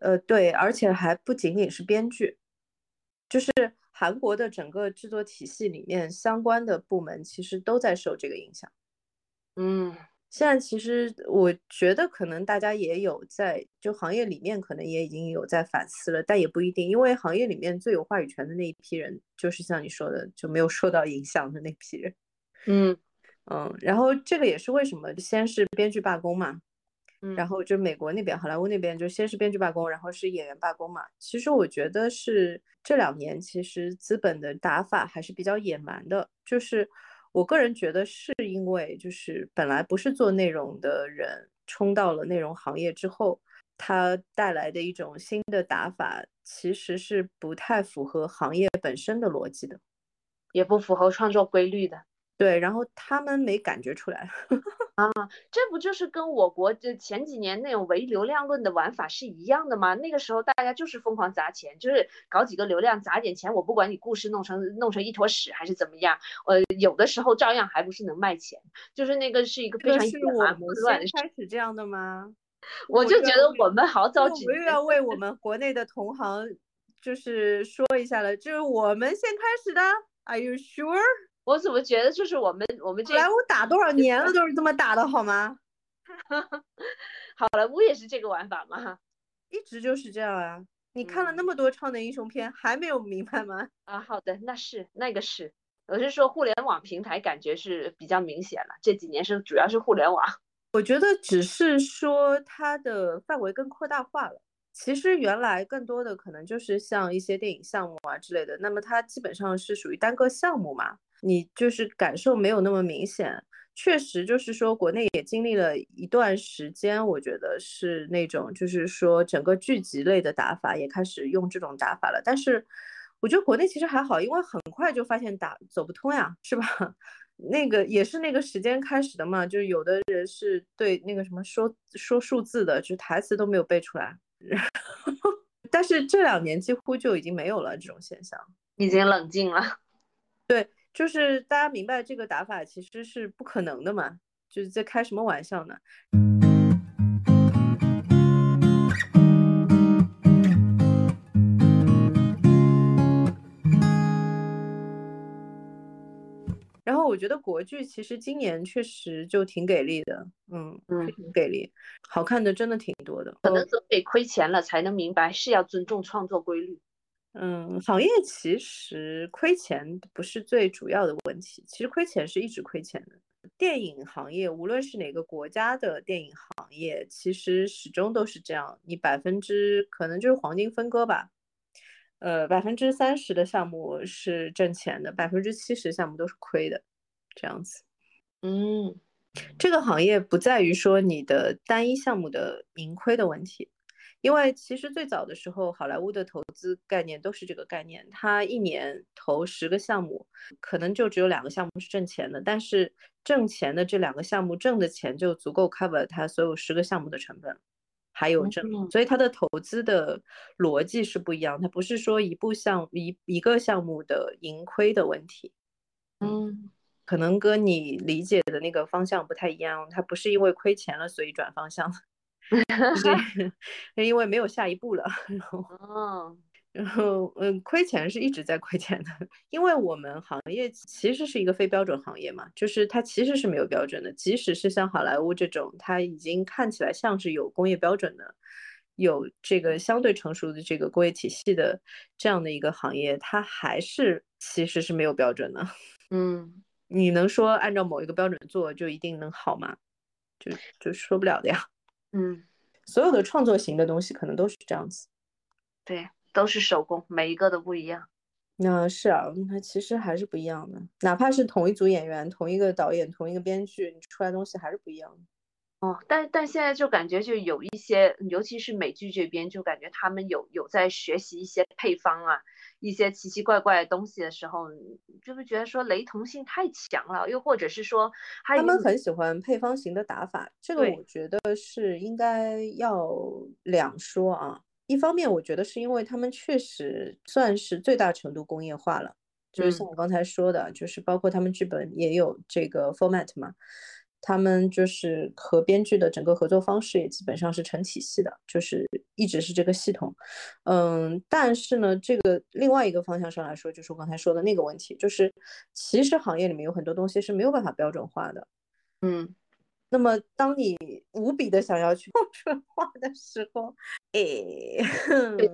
A: 呃，对，而且还不仅仅是编剧，就是韩国的整个制作体系里面相关的部门其实都在受这个影响。
B: 嗯，
A: 现在其实我觉得可能大家也有在，就行业里面可能也已经有在反思了，但也不一定，因为行业里面最有话语权的那一批人，就是像你说的，就没有受到影响的那批人。
B: 嗯
A: 嗯，然后这个也是为什么先是编剧罢工嘛。然后就美国那边，好莱坞那边就先是编剧罢工，然后是演员罢工嘛。其实我觉得是这两年，其实资本的打法还是比较野蛮的。就是我个人觉得，是因为就是本来不是做内容的人冲到了内容行业之后，它带来的一种新的打法，其实是不太符合行业本身的逻辑的，
B: 也不符合创作规律的。
A: 对，然后他们没感觉出来。
B: 啊，这不就是跟我国这前几年那种唯流量论的玩法是一样的吗？那个时候大家就是疯狂砸钱，就是搞几个流量，砸点钱，我不管你故事弄成弄成一坨屎还是怎么样，呃，有的时候照样还不是能卖钱。就是那个是一个非常混乱的。
A: 开始这样的吗？
B: 我就觉得我们好早几
A: 年，我又要为 我们国内的同行就是说一下了，就是我们先开始的。Are you sure？
B: 我怎么觉得就是我们我们这
A: 好莱坞打多少年了都是这么打的好吗？
B: 好莱坞也是这个玩法吗？
A: 一直就是这样啊！你看了那么多超能英雄片，还没有明白吗？
B: 啊，好的，那是那个是，我是说互联网平台感觉是比较明显了，这几年是主要是互联网。
A: 我觉得只是说它的范围更扩大化了。其实原来更多的可能就是像一些电影项目啊之类的，那么它基本上是属于单个项目嘛。你就是感受没有那么明显，确实就是说国内也经历了一段时间，我觉得是那种就是说整个剧集类的打法也开始用这种打法了。但是我觉得国内其实还好，因为很快就发现打走不通呀，是吧？那个也是那个时间开始的嘛，就是有的人是对那个什么说说数字的，就台词都没有背出来。但是这两年几乎就已经没有了这种现象，
B: 已经冷静了。
A: 对。就是大家明白这个打法其实是不可能的嘛，就是在开什么玩笑呢？然后我觉得国剧其实今年确实就挺给力的，嗯嗯，挺给力，好看的真的挺多的。
B: 可能总得亏钱了才能明白是要尊重创作规律。
A: 嗯，行业其实亏钱不是最主要的问题，其实亏钱是一直亏钱的。电影行业，无论是哪个国家的电影行业，其实始终都是这样。你百分之可能就是黄金分割吧，呃，百分之三十的项目是挣钱的，百分之七十项目都是亏的，这样子。
B: 嗯，
A: 这个行业不在于说你的单一项目的盈亏的问题。因为其实最早的时候，好莱坞的投资概念都是这个概念，他一年投十个项目，可能就只有两个项目是挣钱的，但是挣钱的这两个项目挣的钱就足够 cover 他所有十个项目的成本，还有挣，所以他的投资的逻辑是不一样，它不是说一部项一一个项目的盈亏的问题，
B: 嗯，
A: 可能跟你理解的那个方向不太一样，它不是因为亏钱了所以转方向。是，因为没有下一步了。然后，然后，嗯，亏钱是一直在亏钱的，因为我们行业其实是一个非标准行业嘛，就是它其实是没有标准的。即使是像好莱坞这种，它已经看起来像是有工业标准的，有这个相对成熟的这个工业体系的这样的一个行业，它还是其实是没有标准的。
B: 嗯，
A: 你能说按照某一个标准做就一定能好吗？就就说不了的呀。
B: 嗯，
A: 所有的创作型的东西可能都是这样子，
B: 对，都是手工，每一个都不一样。
A: 那是啊，那其实还是不一样的，哪怕是同一组演员、同一个导演、同一个编剧，你出来东西还是不一样的。
B: 哦，但但现在就感觉就有一些，尤其是美剧这边，就感觉他们有有在学习一些配方啊，一些奇奇怪怪的东西的时候，就会觉得说雷同性太强了，又或者是说
A: 他们很喜欢配方型的打法，这个我觉得是应该要两说啊。一方面，我觉得是因为他们确实算是最大程度工业化了，就是像我刚才说的，就是包括他们剧本也有这个 format 嘛。他们就是和编剧的整个合作方式也基本上是成体系的，就是一直是这个系统。嗯，但是呢，这个另外一个方向上来说，就是我刚才说的那个问题，就是其实行业里面有很多东西是没有办法标准化的。
B: 嗯，
A: 那么当你无比的想要去 标准化的时候，哎，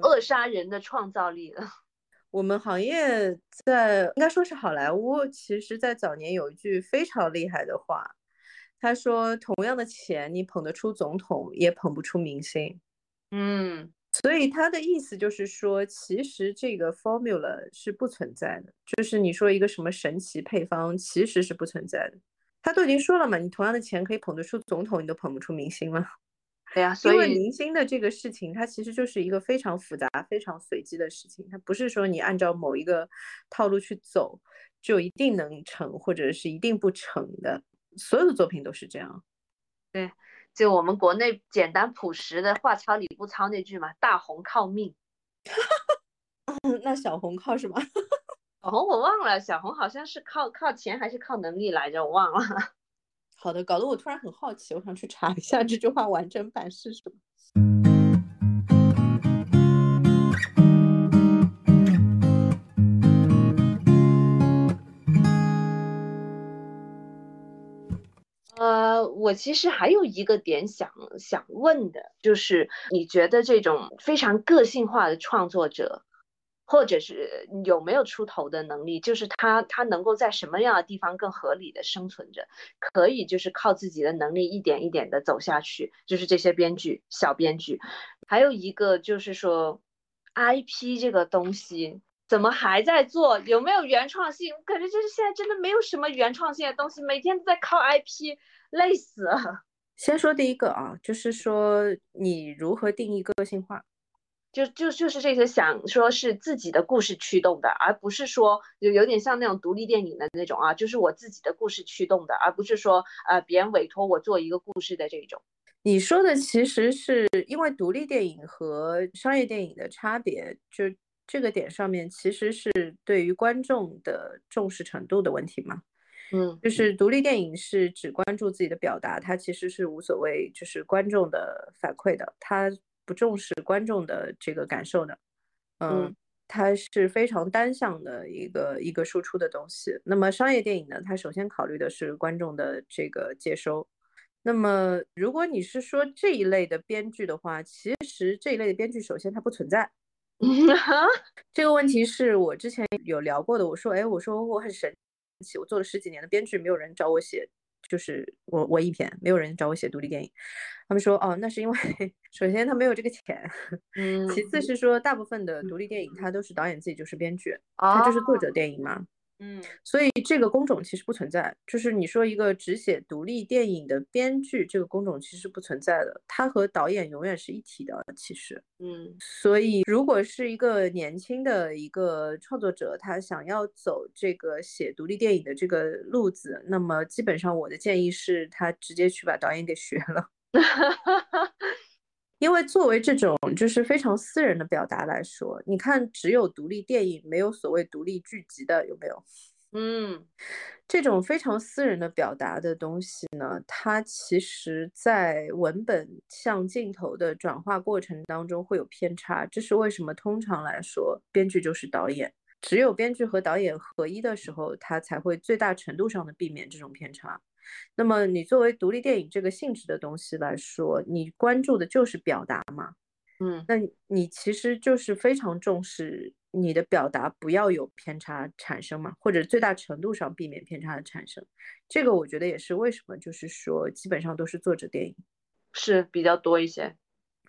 B: 扼杀人的创造力了。
A: 我们行业在应该说是好莱坞，其实在早年有一句非常厉害的话。他说：“同样的钱，你捧得出总统，也捧不出明星。”
B: 嗯，
A: 所以他的意思就是说，其实这个 formula 是不存在的，就是你说一个什么神奇配方，其实是不存在的。他都已经说了嘛，你同样的钱可以捧得出总统，你都捧不出明星了。
B: 对呀，因
A: 为明星的这个事情，它其实就是一个非常复杂、非常随机的事情，它不是说你按照某一个套路去走就一定能成，或者是一定不成的。所有的作品都是这样。
B: 对，就我们国内简单朴实的话糙理不糙那句嘛，大红靠命。
A: 那小红靠什么？
B: 小红我忘了，小红好像是靠靠钱还是靠能力来着，我忘了。
A: 好的，搞得我突然很好奇，我想去查一下这句话完整版是什么。
B: 我其实还有一个点想想问的，就是你觉得这种非常个性化的创作者，或者是有没有出头的能力，就是他他能够在什么样的地方更合理的生存着，可以就是靠自己的能力一点一点的走下去，就是这些编剧小编剧，还有一个就是说，IP 这个东西怎么还在做？有没有原创性？我感觉就是现在真的没有什么原创性的东西，每天都在靠 IP。累死了。
A: 先说第一个啊，就是说你如何定义个性化，
B: 就就就是这个想说是自己的故事驱动的，而不是说有有点像那种独立电影的那种啊，就是我自己的故事驱动的，而不是说呃别人委托我做一个故事的这种。
A: 你说的其实是因为独立电影和商业电影的差别，就这个点上面其实是对于观众的重视程度的问题嘛。
B: 嗯，
A: 就是独立电影是只关注自己的表达，它其实是无所谓，就是观众的反馈的，它不重视观众的这个感受的。嗯，它是非常单向的一个一个输出的东西。那么商业电影呢，它首先考虑的是观众的这个接收。那么如果你是说这一类的编剧的话，其实这一类的编剧首先它不存在。这个问题是我之前有聊过的。我说，哎，我说我很神。我做了十几年的编剧，没有人找我写，就是我我一篇，没有人找我写独立电影。他们说，哦，那是因为 首先他没有这个钱，
B: 嗯，
A: 其次是说大部分的独立电影，他都是导演自己就是编剧，他就是作者电影嘛。
B: 嗯，
A: 所以这个工种其实不存在，就是你说一个只写独立电影的编剧，这个工种其实不存在的，他和导演永远是一体的。其实，
B: 嗯，
A: 所以如果是一个年轻的一个创作者，他想要走这个写独立电影的这个路子，那么基本上我的建议是他直接去把导演给学了。因为作为这种就是非常私人的表达来说，你看，只有独立电影，没有所谓独立剧集的，有没有？
B: 嗯，
A: 这种非常私人的表达的东西呢，它其实在文本向镜头的转化过程当中会有偏差。这是为什么？通常来说，编剧就是导演，只有编剧和导演合一的时候，他才会最大程度上的避免这种偏差。那么你作为独立电影这个性质的东西来说，你关注的就是表达嘛，
B: 嗯，
A: 那你其实就是非常重视你的表达不要有偏差产生嘛，或者最大程度上避免偏差的产生。这个我觉得也是为什么就是说基本上都是作者电影
B: 是比较多一些。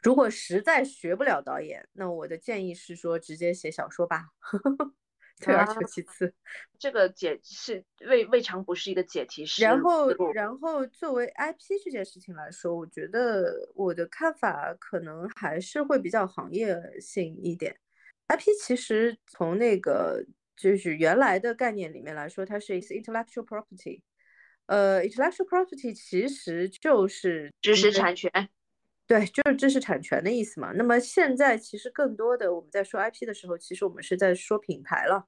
A: 如果实在学不了导演，那我的建议是说直接写小说吧。退而求其次，
B: 这个解是未未尝不是一个解题式。
A: 然后，然后作为 IP 这件事情来说，我觉得我的看法可能还是会比较行业性一点。IP 其实从那个就是原来的概念里面来说，它是 intellectual property。呃，intellectual property 其实就是
B: 知识产权。
A: 对，就是知识产权的意思嘛。那么现在其实更多的我们在说 IP 的时候，其实我们是在说品牌了，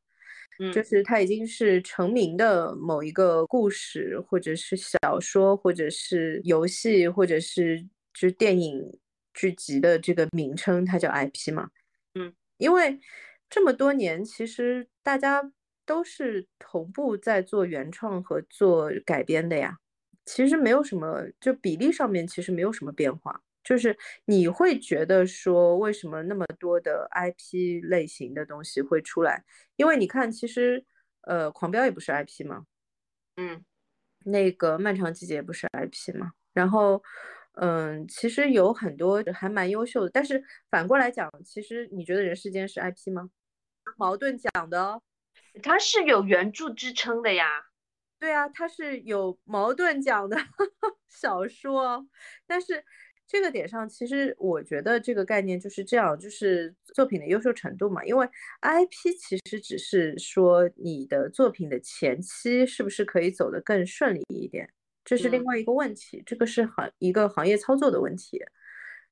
B: 嗯，
A: 就是它已经是成名的某一个故事，或者是小说，或者是游戏，或者是就是电影剧集的这个名称，它叫 IP 嘛。
B: 嗯，
A: 因为这么多年，其实大家都是同步在做原创和做改编的呀，其实没有什么，就比例上面其实没有什么变化。就是你会觉得说，为什么那么多的 IP 类型的东西会出来？因为你看，其实呃，狂飙也不是 IP 嘛，
B: 嗯，
A: 那个漫长季节也不是 IP 嘛。然后，嗯，其实有很多还蛮优秀的。但是反过来讲，其实你觉得人世间是 IP 吗？矛盾讲的，
B: 它是有原著支撑的呀。
A: 对啊，它是有矛盾讲的 小说，但是。这个点上，其实我觉得这个概念就是这样，就是作品的优秀程度嘛。因为 IP 其实只是说你的作品的前期是不是可以走得更顺利一点，这是另外一个问题，这个是行一个行业操作的问题。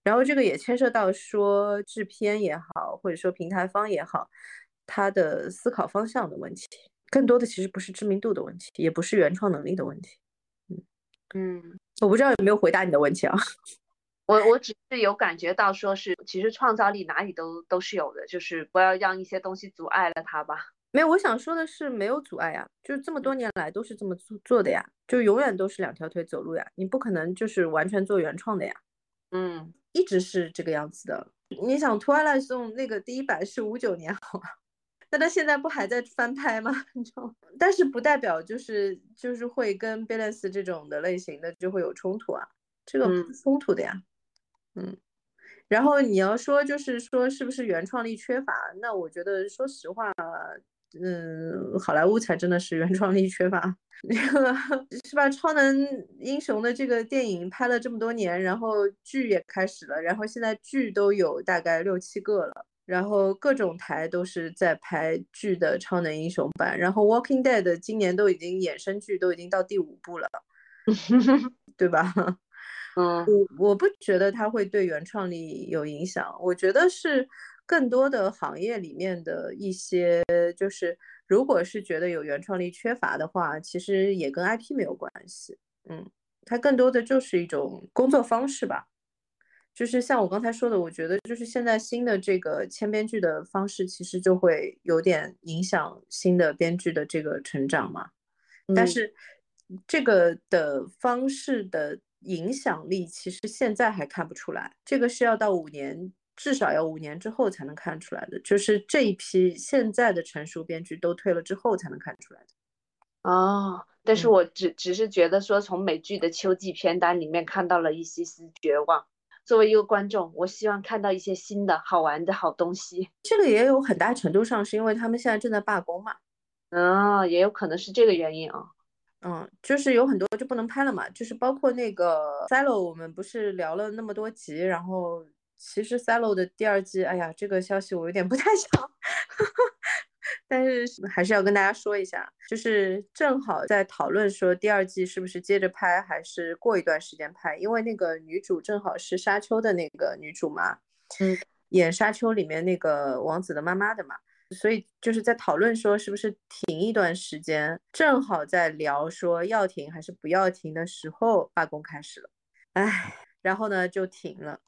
A: 然后这个也牵涉到说制片也好，或者说平台方也好，他的思考方向的问题，更多的其实不是知名度的问题，也不是原创能力的问题。
B: 嗯嗯，
A: 我不知道有没有回答你的问题啊？
B: 我我只是有感觉到说是，其实创造力哪里都都是有的，就是不要让一些东西阻碍了它吧。
A: 没有，我想说的是没有阻碍呀，就是这么多年来都是这么做做的呀，就永远都是两条腿走路呀，你不可能就是完全做原创的呀。
B: 嗯。
A: 一直是这个样子的。你想《Twilight Zone》那个第一版是五九年好吗？那他现在不还在翻拍吗？你知道？但是不代表就是就是会跟《Balance》这种的类型的就会有冲突啊，这个冲突的呀。嗯。然后你要说就是说是不是原创力缺乏？那我觉得说实话。嗯，好莱坞才真的是原创力缺乏，那 个是吧？超能英雄的这个电影拍了这么多年，然后剧也开始了，然后现在剧都有大概六七个了，然后各种台都是在拍剧的超能英雄版，然后 Walking Dead 今年都已经衍生剧都已经到第五部了，对吧？
B: 嗯，
A: 我我不觉得它会对原创力有影响，我觉得是。更多的行业里面的一些，就是如果是觉得有原创力缺乏的话，其实也跟 IP 没有关系。嗯，它更多的就是一种工作方式吧。就是像我刚才说的，我觉得就是现在新的这个签编剧的方式，其实就会有点影响新的编剧的这个成长嘛。但是这个的方式的影响力，其实现在还看不出来。这个是要到五年。至少要五年之后才能看出来的，就是这一批现在的成熟编剧都退了之后才能看出来的。
B: 哦，但是我只只是觉得说，从美剧的秋季片单里面看到了一丝丝绝望。作为一个观众，我希望看到一些新的好玩的好东西。
A: 这个也有很大程度上是因为他们现在正在罢工嘛。
B: 啊，也有可能是这个原因啊。
A: 嗯，就是有很多就不能拍了嘛，就是包括那个《Silo》，我们不是聊了那么多集，然后。其实《Silo》的第二季，哎呀，这个消息我有点不太想，但是还是要跟大家说一下，就是正好在讨论说第二季是不是接着拍，还是过一段时间拍，因为那个女主正好是《沙丘》的那个女主嘛，
B: 嗯，
A: 演《沙丘》里面那个王子的妈妈的嘛，所以就是在讨论说是不是停一段时间，正好在聊说要停还是不要停的时候，罢工开始了，唉，然后呢就停了。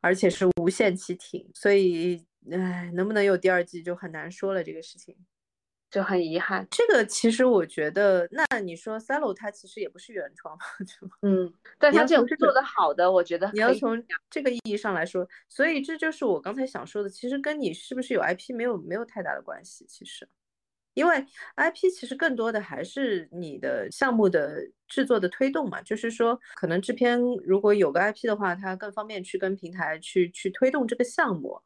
A: 而且是无限期停，所以，唉，能不能有第二季就很难说了。这个事情
B: 就很遗憾。
A: 这个其实我觉得，那你说 Silo 它其实也不是原创，对吗？
B: 嗯，但它这种是做的好的，我觉得
A: 你要从这个意义上来说，所以这就是我刚才想说的，其实跟你是不是有 IP 没有没有太大的关系，其实。因为 IP 其实更多的还是你的项目的制作的推动嘛，就是说可能制片如果有个 IP 的话，它更方便去跟平台去去推动这个项目，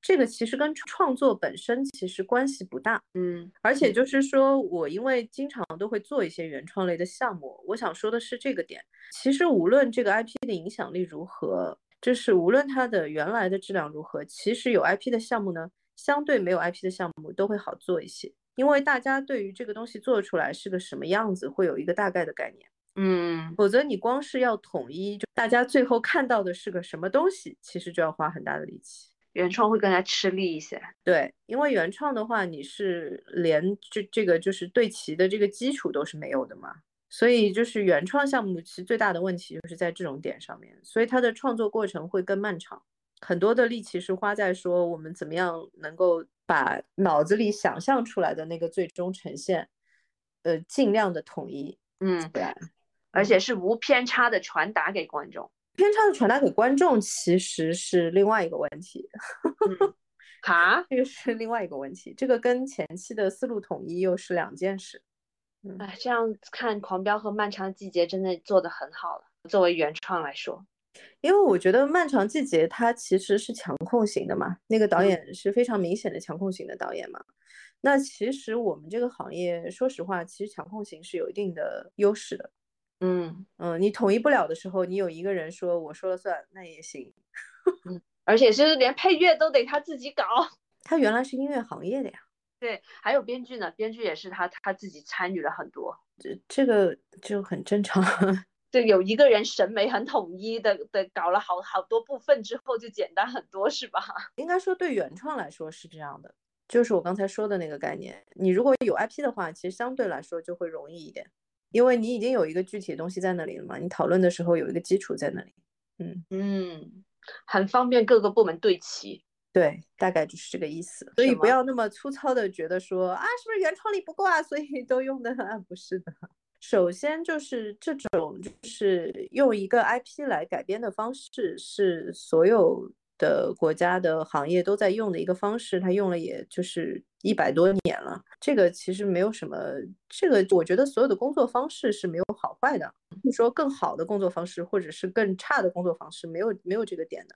A: 这个其实跟创作本身其实关系不大，
B: 嗯，
A: 而且就是说我因为经常都会做一些原创类的项目，我想说的是这个点，其实无论这个 IP 的影响力如何，就是无论它的原来的质量如何，其实有 IP 的项目呢，相对没有 IP 的项目都会好做一些。因为大家对于这个东西做出来是个什么样子，会有一个大概的概念，
B: 嗯，
A: 否则你光是要统一，就大家最后看到的是个什么东西，其实就要花很大的力气。
B: 原创会更加吃力一些，
A: 对，因为原创的话，你是连这这个就是对齐的这个基础都是没有的嘛，所以就是原创项目其实最大的问题就是在这种点上面，所以它的创作过程会更漫长，很多的力气是花在说我们怎么样能够。把脑子里想象出来的那个最终呈现，呃，尽量的统一，
B: 嗯，对，而且是无偏差的传达给观众。
A: 偏差的传达给观众其实是另外一个问题，
B: 哈，
A: 这个是另外一个问题，这个跟前期的思路统一又是两件事。
B: 哎，这样看《狂飙》和《漫长季节》真的做得很好了，作为原创来说。
A: 因为我觉得《漫长季节》它其实是强控型的嘛，那个导演是非常明显的强控型的导演嘛。那其实我们这个行业，说实话，其实强控型是有一定的优势的。
B: 嗯
A: 嗯，你统一不了的时候，你有一个人说我说了算，那也行。
B: 嗯，而且是连配乐都得他自己搞。
A: 他原来是音乐行业的呀。
B: 对，还有编剧呢，编剧也是他他自己参与了很多。
A: 这这个就很正常。
B: 对，有一个人审美很统一的的搞了好好多部分之后，就简单很多，是吧？
A: 应该说对原创来说是这样的，就是我刚才说的那个概念。你如果有 IP 的话，其实相对来说就会容易一点，因为你已经有一个具体的东西在那里了嘛，你讨论的时候有一个基础在那里。
B: 嗯嗯，很方便各个部门对齐。
A: 对，大概就是这个意思。所以不要那么粗糙的觉得说啊，是不是原创力不够啊，所以都用的啊，不是的。首先就是这种，就是用一个 IP 来改编的方式，是所有的国家的行业都在用的一个方式。它用了也就是一百多年了，这个其实没有什么。这个我觉得所有的工作方式是没有好坏的，说更好的工作方式或者是更差的工作方式，没有没有这个点的。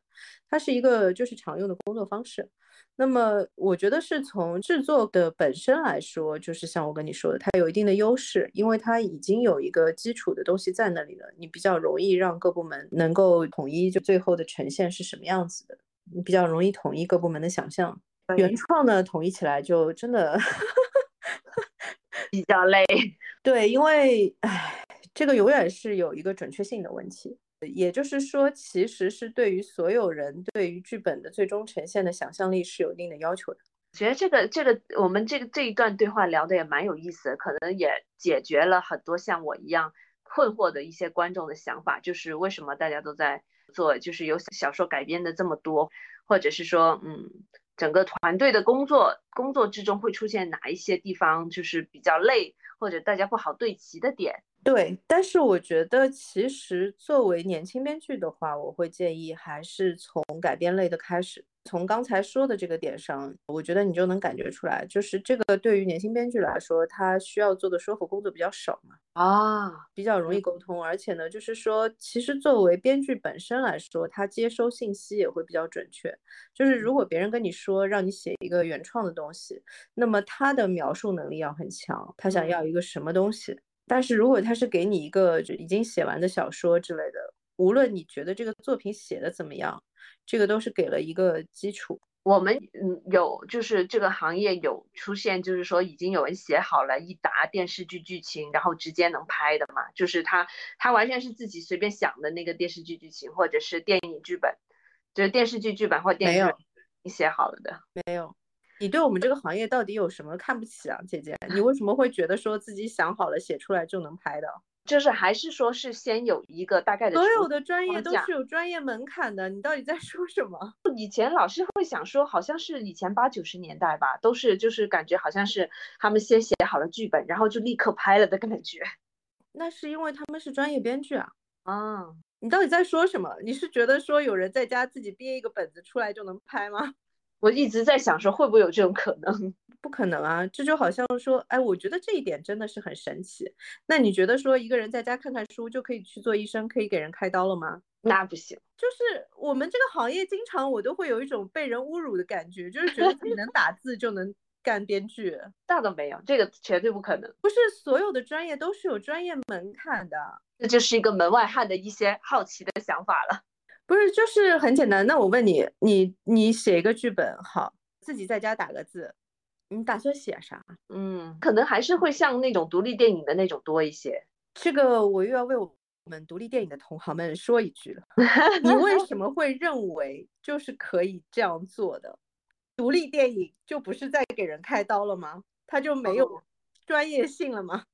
A: 它是一个就是常用的工作方式。那么我觉得是从制作的本身来说，就是像我跟你说的，它有一定的优势，因为它已经有一个基础的东西在那里了，你比较容易让各部门能够统一，就最后的呈现是什么样子的，你比较容易统一各部门的想象。原创呢，统一起来就真的
B: 比较累。
A: 对，因为唉，这个永远是有一个准确性的问题。也就是说，其实是对于所有人对于剧本的最终呈现的想象力是有一定的要求的。
B: 觉得这个这个我们这个这一段对话聊的也蛮有意思的，可能也解决了很多像我一样困惑的一些观众的想法，就是为什么大家都在做，就是有小说改编的这么多，或者是说，嗯，整个团队的工作工作之中会出现哪一些地方就是比较累，或者大家不好对齐的点。
A: 对，但是我觉得其实作为年轻编剧的话，我会建议还是从改编类的开始。从刚才说的这个点上，我觉得你就能感觉出来，就是这个对于年轻编剧来说，他需要做的说服工作比较少嘛，
B: 啊，
A: 比较容易沟通，而且呢，就是说，其实作为编剧本身来说，他接收信息也会比较准确。就是如果别人跟你说让你写一个原创的东西，那么他的描述能力要很强，他想要一个什么东西。但是如果他是给你一个已经写完的小说之类的，无论你觉得这个作品写的怎么样，这个都是给了一个基础。
B: 我们嗯有就是这个行业有出现，就是说已经有人写好了一沓电视剧剧情，然后直接能拍的嘛？就是他他完全是自己随便想的那个电视剧剧情，或者是电影剧本，就是电视剧剧本或电影你写好了的
A: 没有。你对我们这个行业到底有什么看不起啊，姐姐？你为什么会觉得说自己想好了写出来就能拍的？
B: 就是还是说是先有一个大概的。
A: 所有的专业都是有专业门槛的，你到底在说什么？
B: 以前老师会想说，好像是以前八九十年代吧，都是就是感觉好像是他们先写好了剧本，然后就立刻拍了的感觉。
A: 那是因为他们是专业编剧啊。
B: 啊，
A: 你到底在说什么？你是觉得说有人在家自己憋一个本子出来就能拍吗？
B: 我一直在想说，会不会有这种可能？
A: 不可能啊！这就好像说，哎，我觉得这一点真的是很神奇。那你觉得说，一个人在家看看书就可以去做医生，可以给人开刀了吗？
B: 那不行。
A: 就是我们这个行业，经常我都会有一种被人侮辱的感觉，就是觉得自己能打字就能干编剧。
B: 那倒没有，这个绝对不可能。
A: 不是所有的专业都是有专业门槛的，
B: 这就是一个门外汉的一些好奇的想法了。
A: 不是，就是很简单。那我问你，你你写一个剧本，好，自己在家打个字，你打算写啥？
B: 嗯，可能还是会像那种独立电影的那种多一些。
A: 这个我又要为我们独立电影的同行们说一句了，你为什么会认为就是可以这样做的？独立电影就不是在给人开刀了吗？它就没有专业性了吗？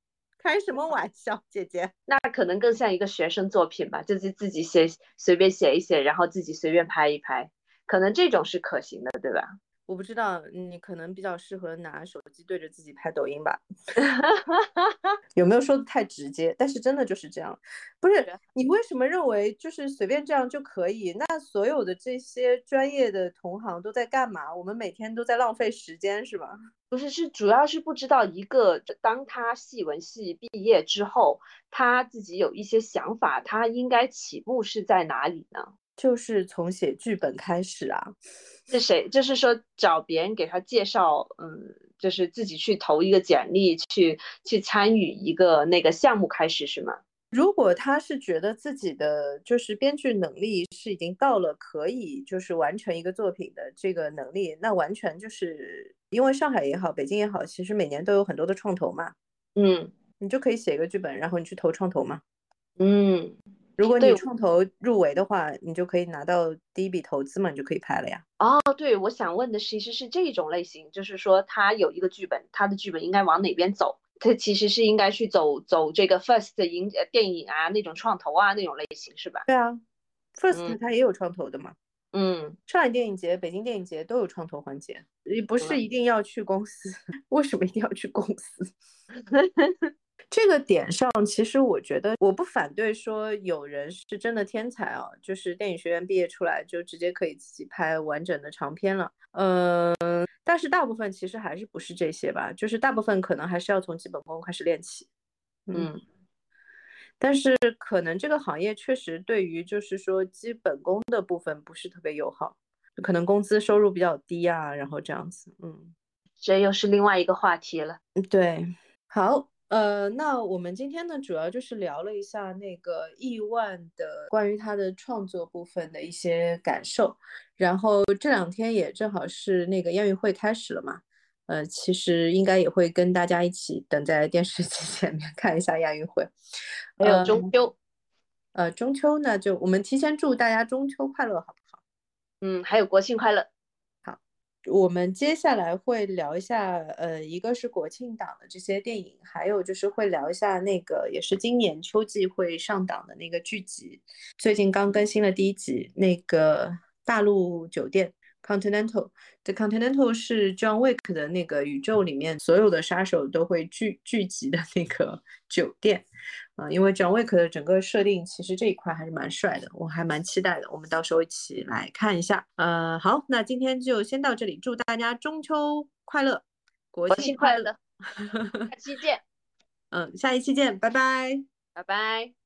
A: 开什么玩笑，姐姐？
B: 那可能更像一个学生作品吧，就是自己写，随便写一写，然后自己随便拍一拍，可能这种是可行的，对吧？
A: 我不知道，你可能比较适合拿手机对着自己拍抖音吧？有没有说的太直接？但是真的就是这样，不是？你为什么认为就是随便这样就可以？那所有的这些专业的同行都在干嘛？我们每天都在浪费时间，是吧？
B: 不是，是主要是不知道一个，当他戏文系毕业之后，他自己有一些想法，他应该起步是在哪里呢？
A: 就是从写剧本开始啊，
B: 是谁？就是说找别人给他介绍，嗯，就是自己去投一个简历，去去参与一个那个项目开始是吗？
A: 如果他是觉得自己的就是编剧能力是已经到了可以就是完成一个作品的这个能力，那完全就是因为上海也好，北京也好，其实每年都有很多的创投嘛，
B: 嗯
A: 你就可以写一个剧本，然后你去投创投嘛。
B: 嗯，
A: 如果你
B: 对
A: 创投入围的话，你就可以拿到第一笔投资嘛，你就可以拍了呀。
B: 哦，对，我想问的其实是这种类型，就是说他有一个剧本，他的剧本应该往哪边走？他其实是应该去走走这个 first 的影呃电影啊那种创投啊那种类型是吧？
A: 对啊，First
B: 嗯
A: 它也有创投的嘛。
B: 嗯，
A: 上海电影节、北京电影节都有创投环节，也不是
B: 嗯
A: 一定要去公司。为什么一定要去公司？这个点上，其实我觉得我不反对说有人是真的天才啊，就是电影学院毕业出来就直接可以自己拍完整的长片了。嗯、但是大部分其实还是不是这些吧，就是大部分可能还是要从基本功开始练起。
B: 嗯
A: 但是可能这个行业确实对于就是说基本功的部分不是特别友好，可能工资收入比较低啊，然后这样子，嗯，
B: 这又是另外一个话题了。
A: 对，好，呃，那我们今天呢，主要就是聊了一下那个亿万的关于他的创作部分的一些感受，然后这两天也正好是那个亚运会开始了嘛。呃，其实应该也会跟大家一起等在电视机 前面看一下亚运会。
B: 还有中秋，
A: 呃，中秋呢，就我们提前祝大家中秋快乐，好不好？
B: 嗯，还有国庆快乐。
A: 我们接下来会聊一下，呃，一个是国庆档的这些电影，还有就是会聊一下那个也是今年秋季会上档的那个剧集，最近刚更新了第一集，那个大陆酒店 Continental。The Continental 是 John Wick 的那个宇宙里面所有的杀手都会聚聚集的那个酒店，啊、因为 John Wick 的整个设定其实这一块还是蛮帅的，我还蛮期待的。我们到时候一起来看一下。呃，好，那今天就先到这里，祝大家中秋快乐，国
B: 国
A: 庆快乐。
B: 庆快乐，下期见，
A: 嗯，下一期见，拜拜。
B: 拜拜。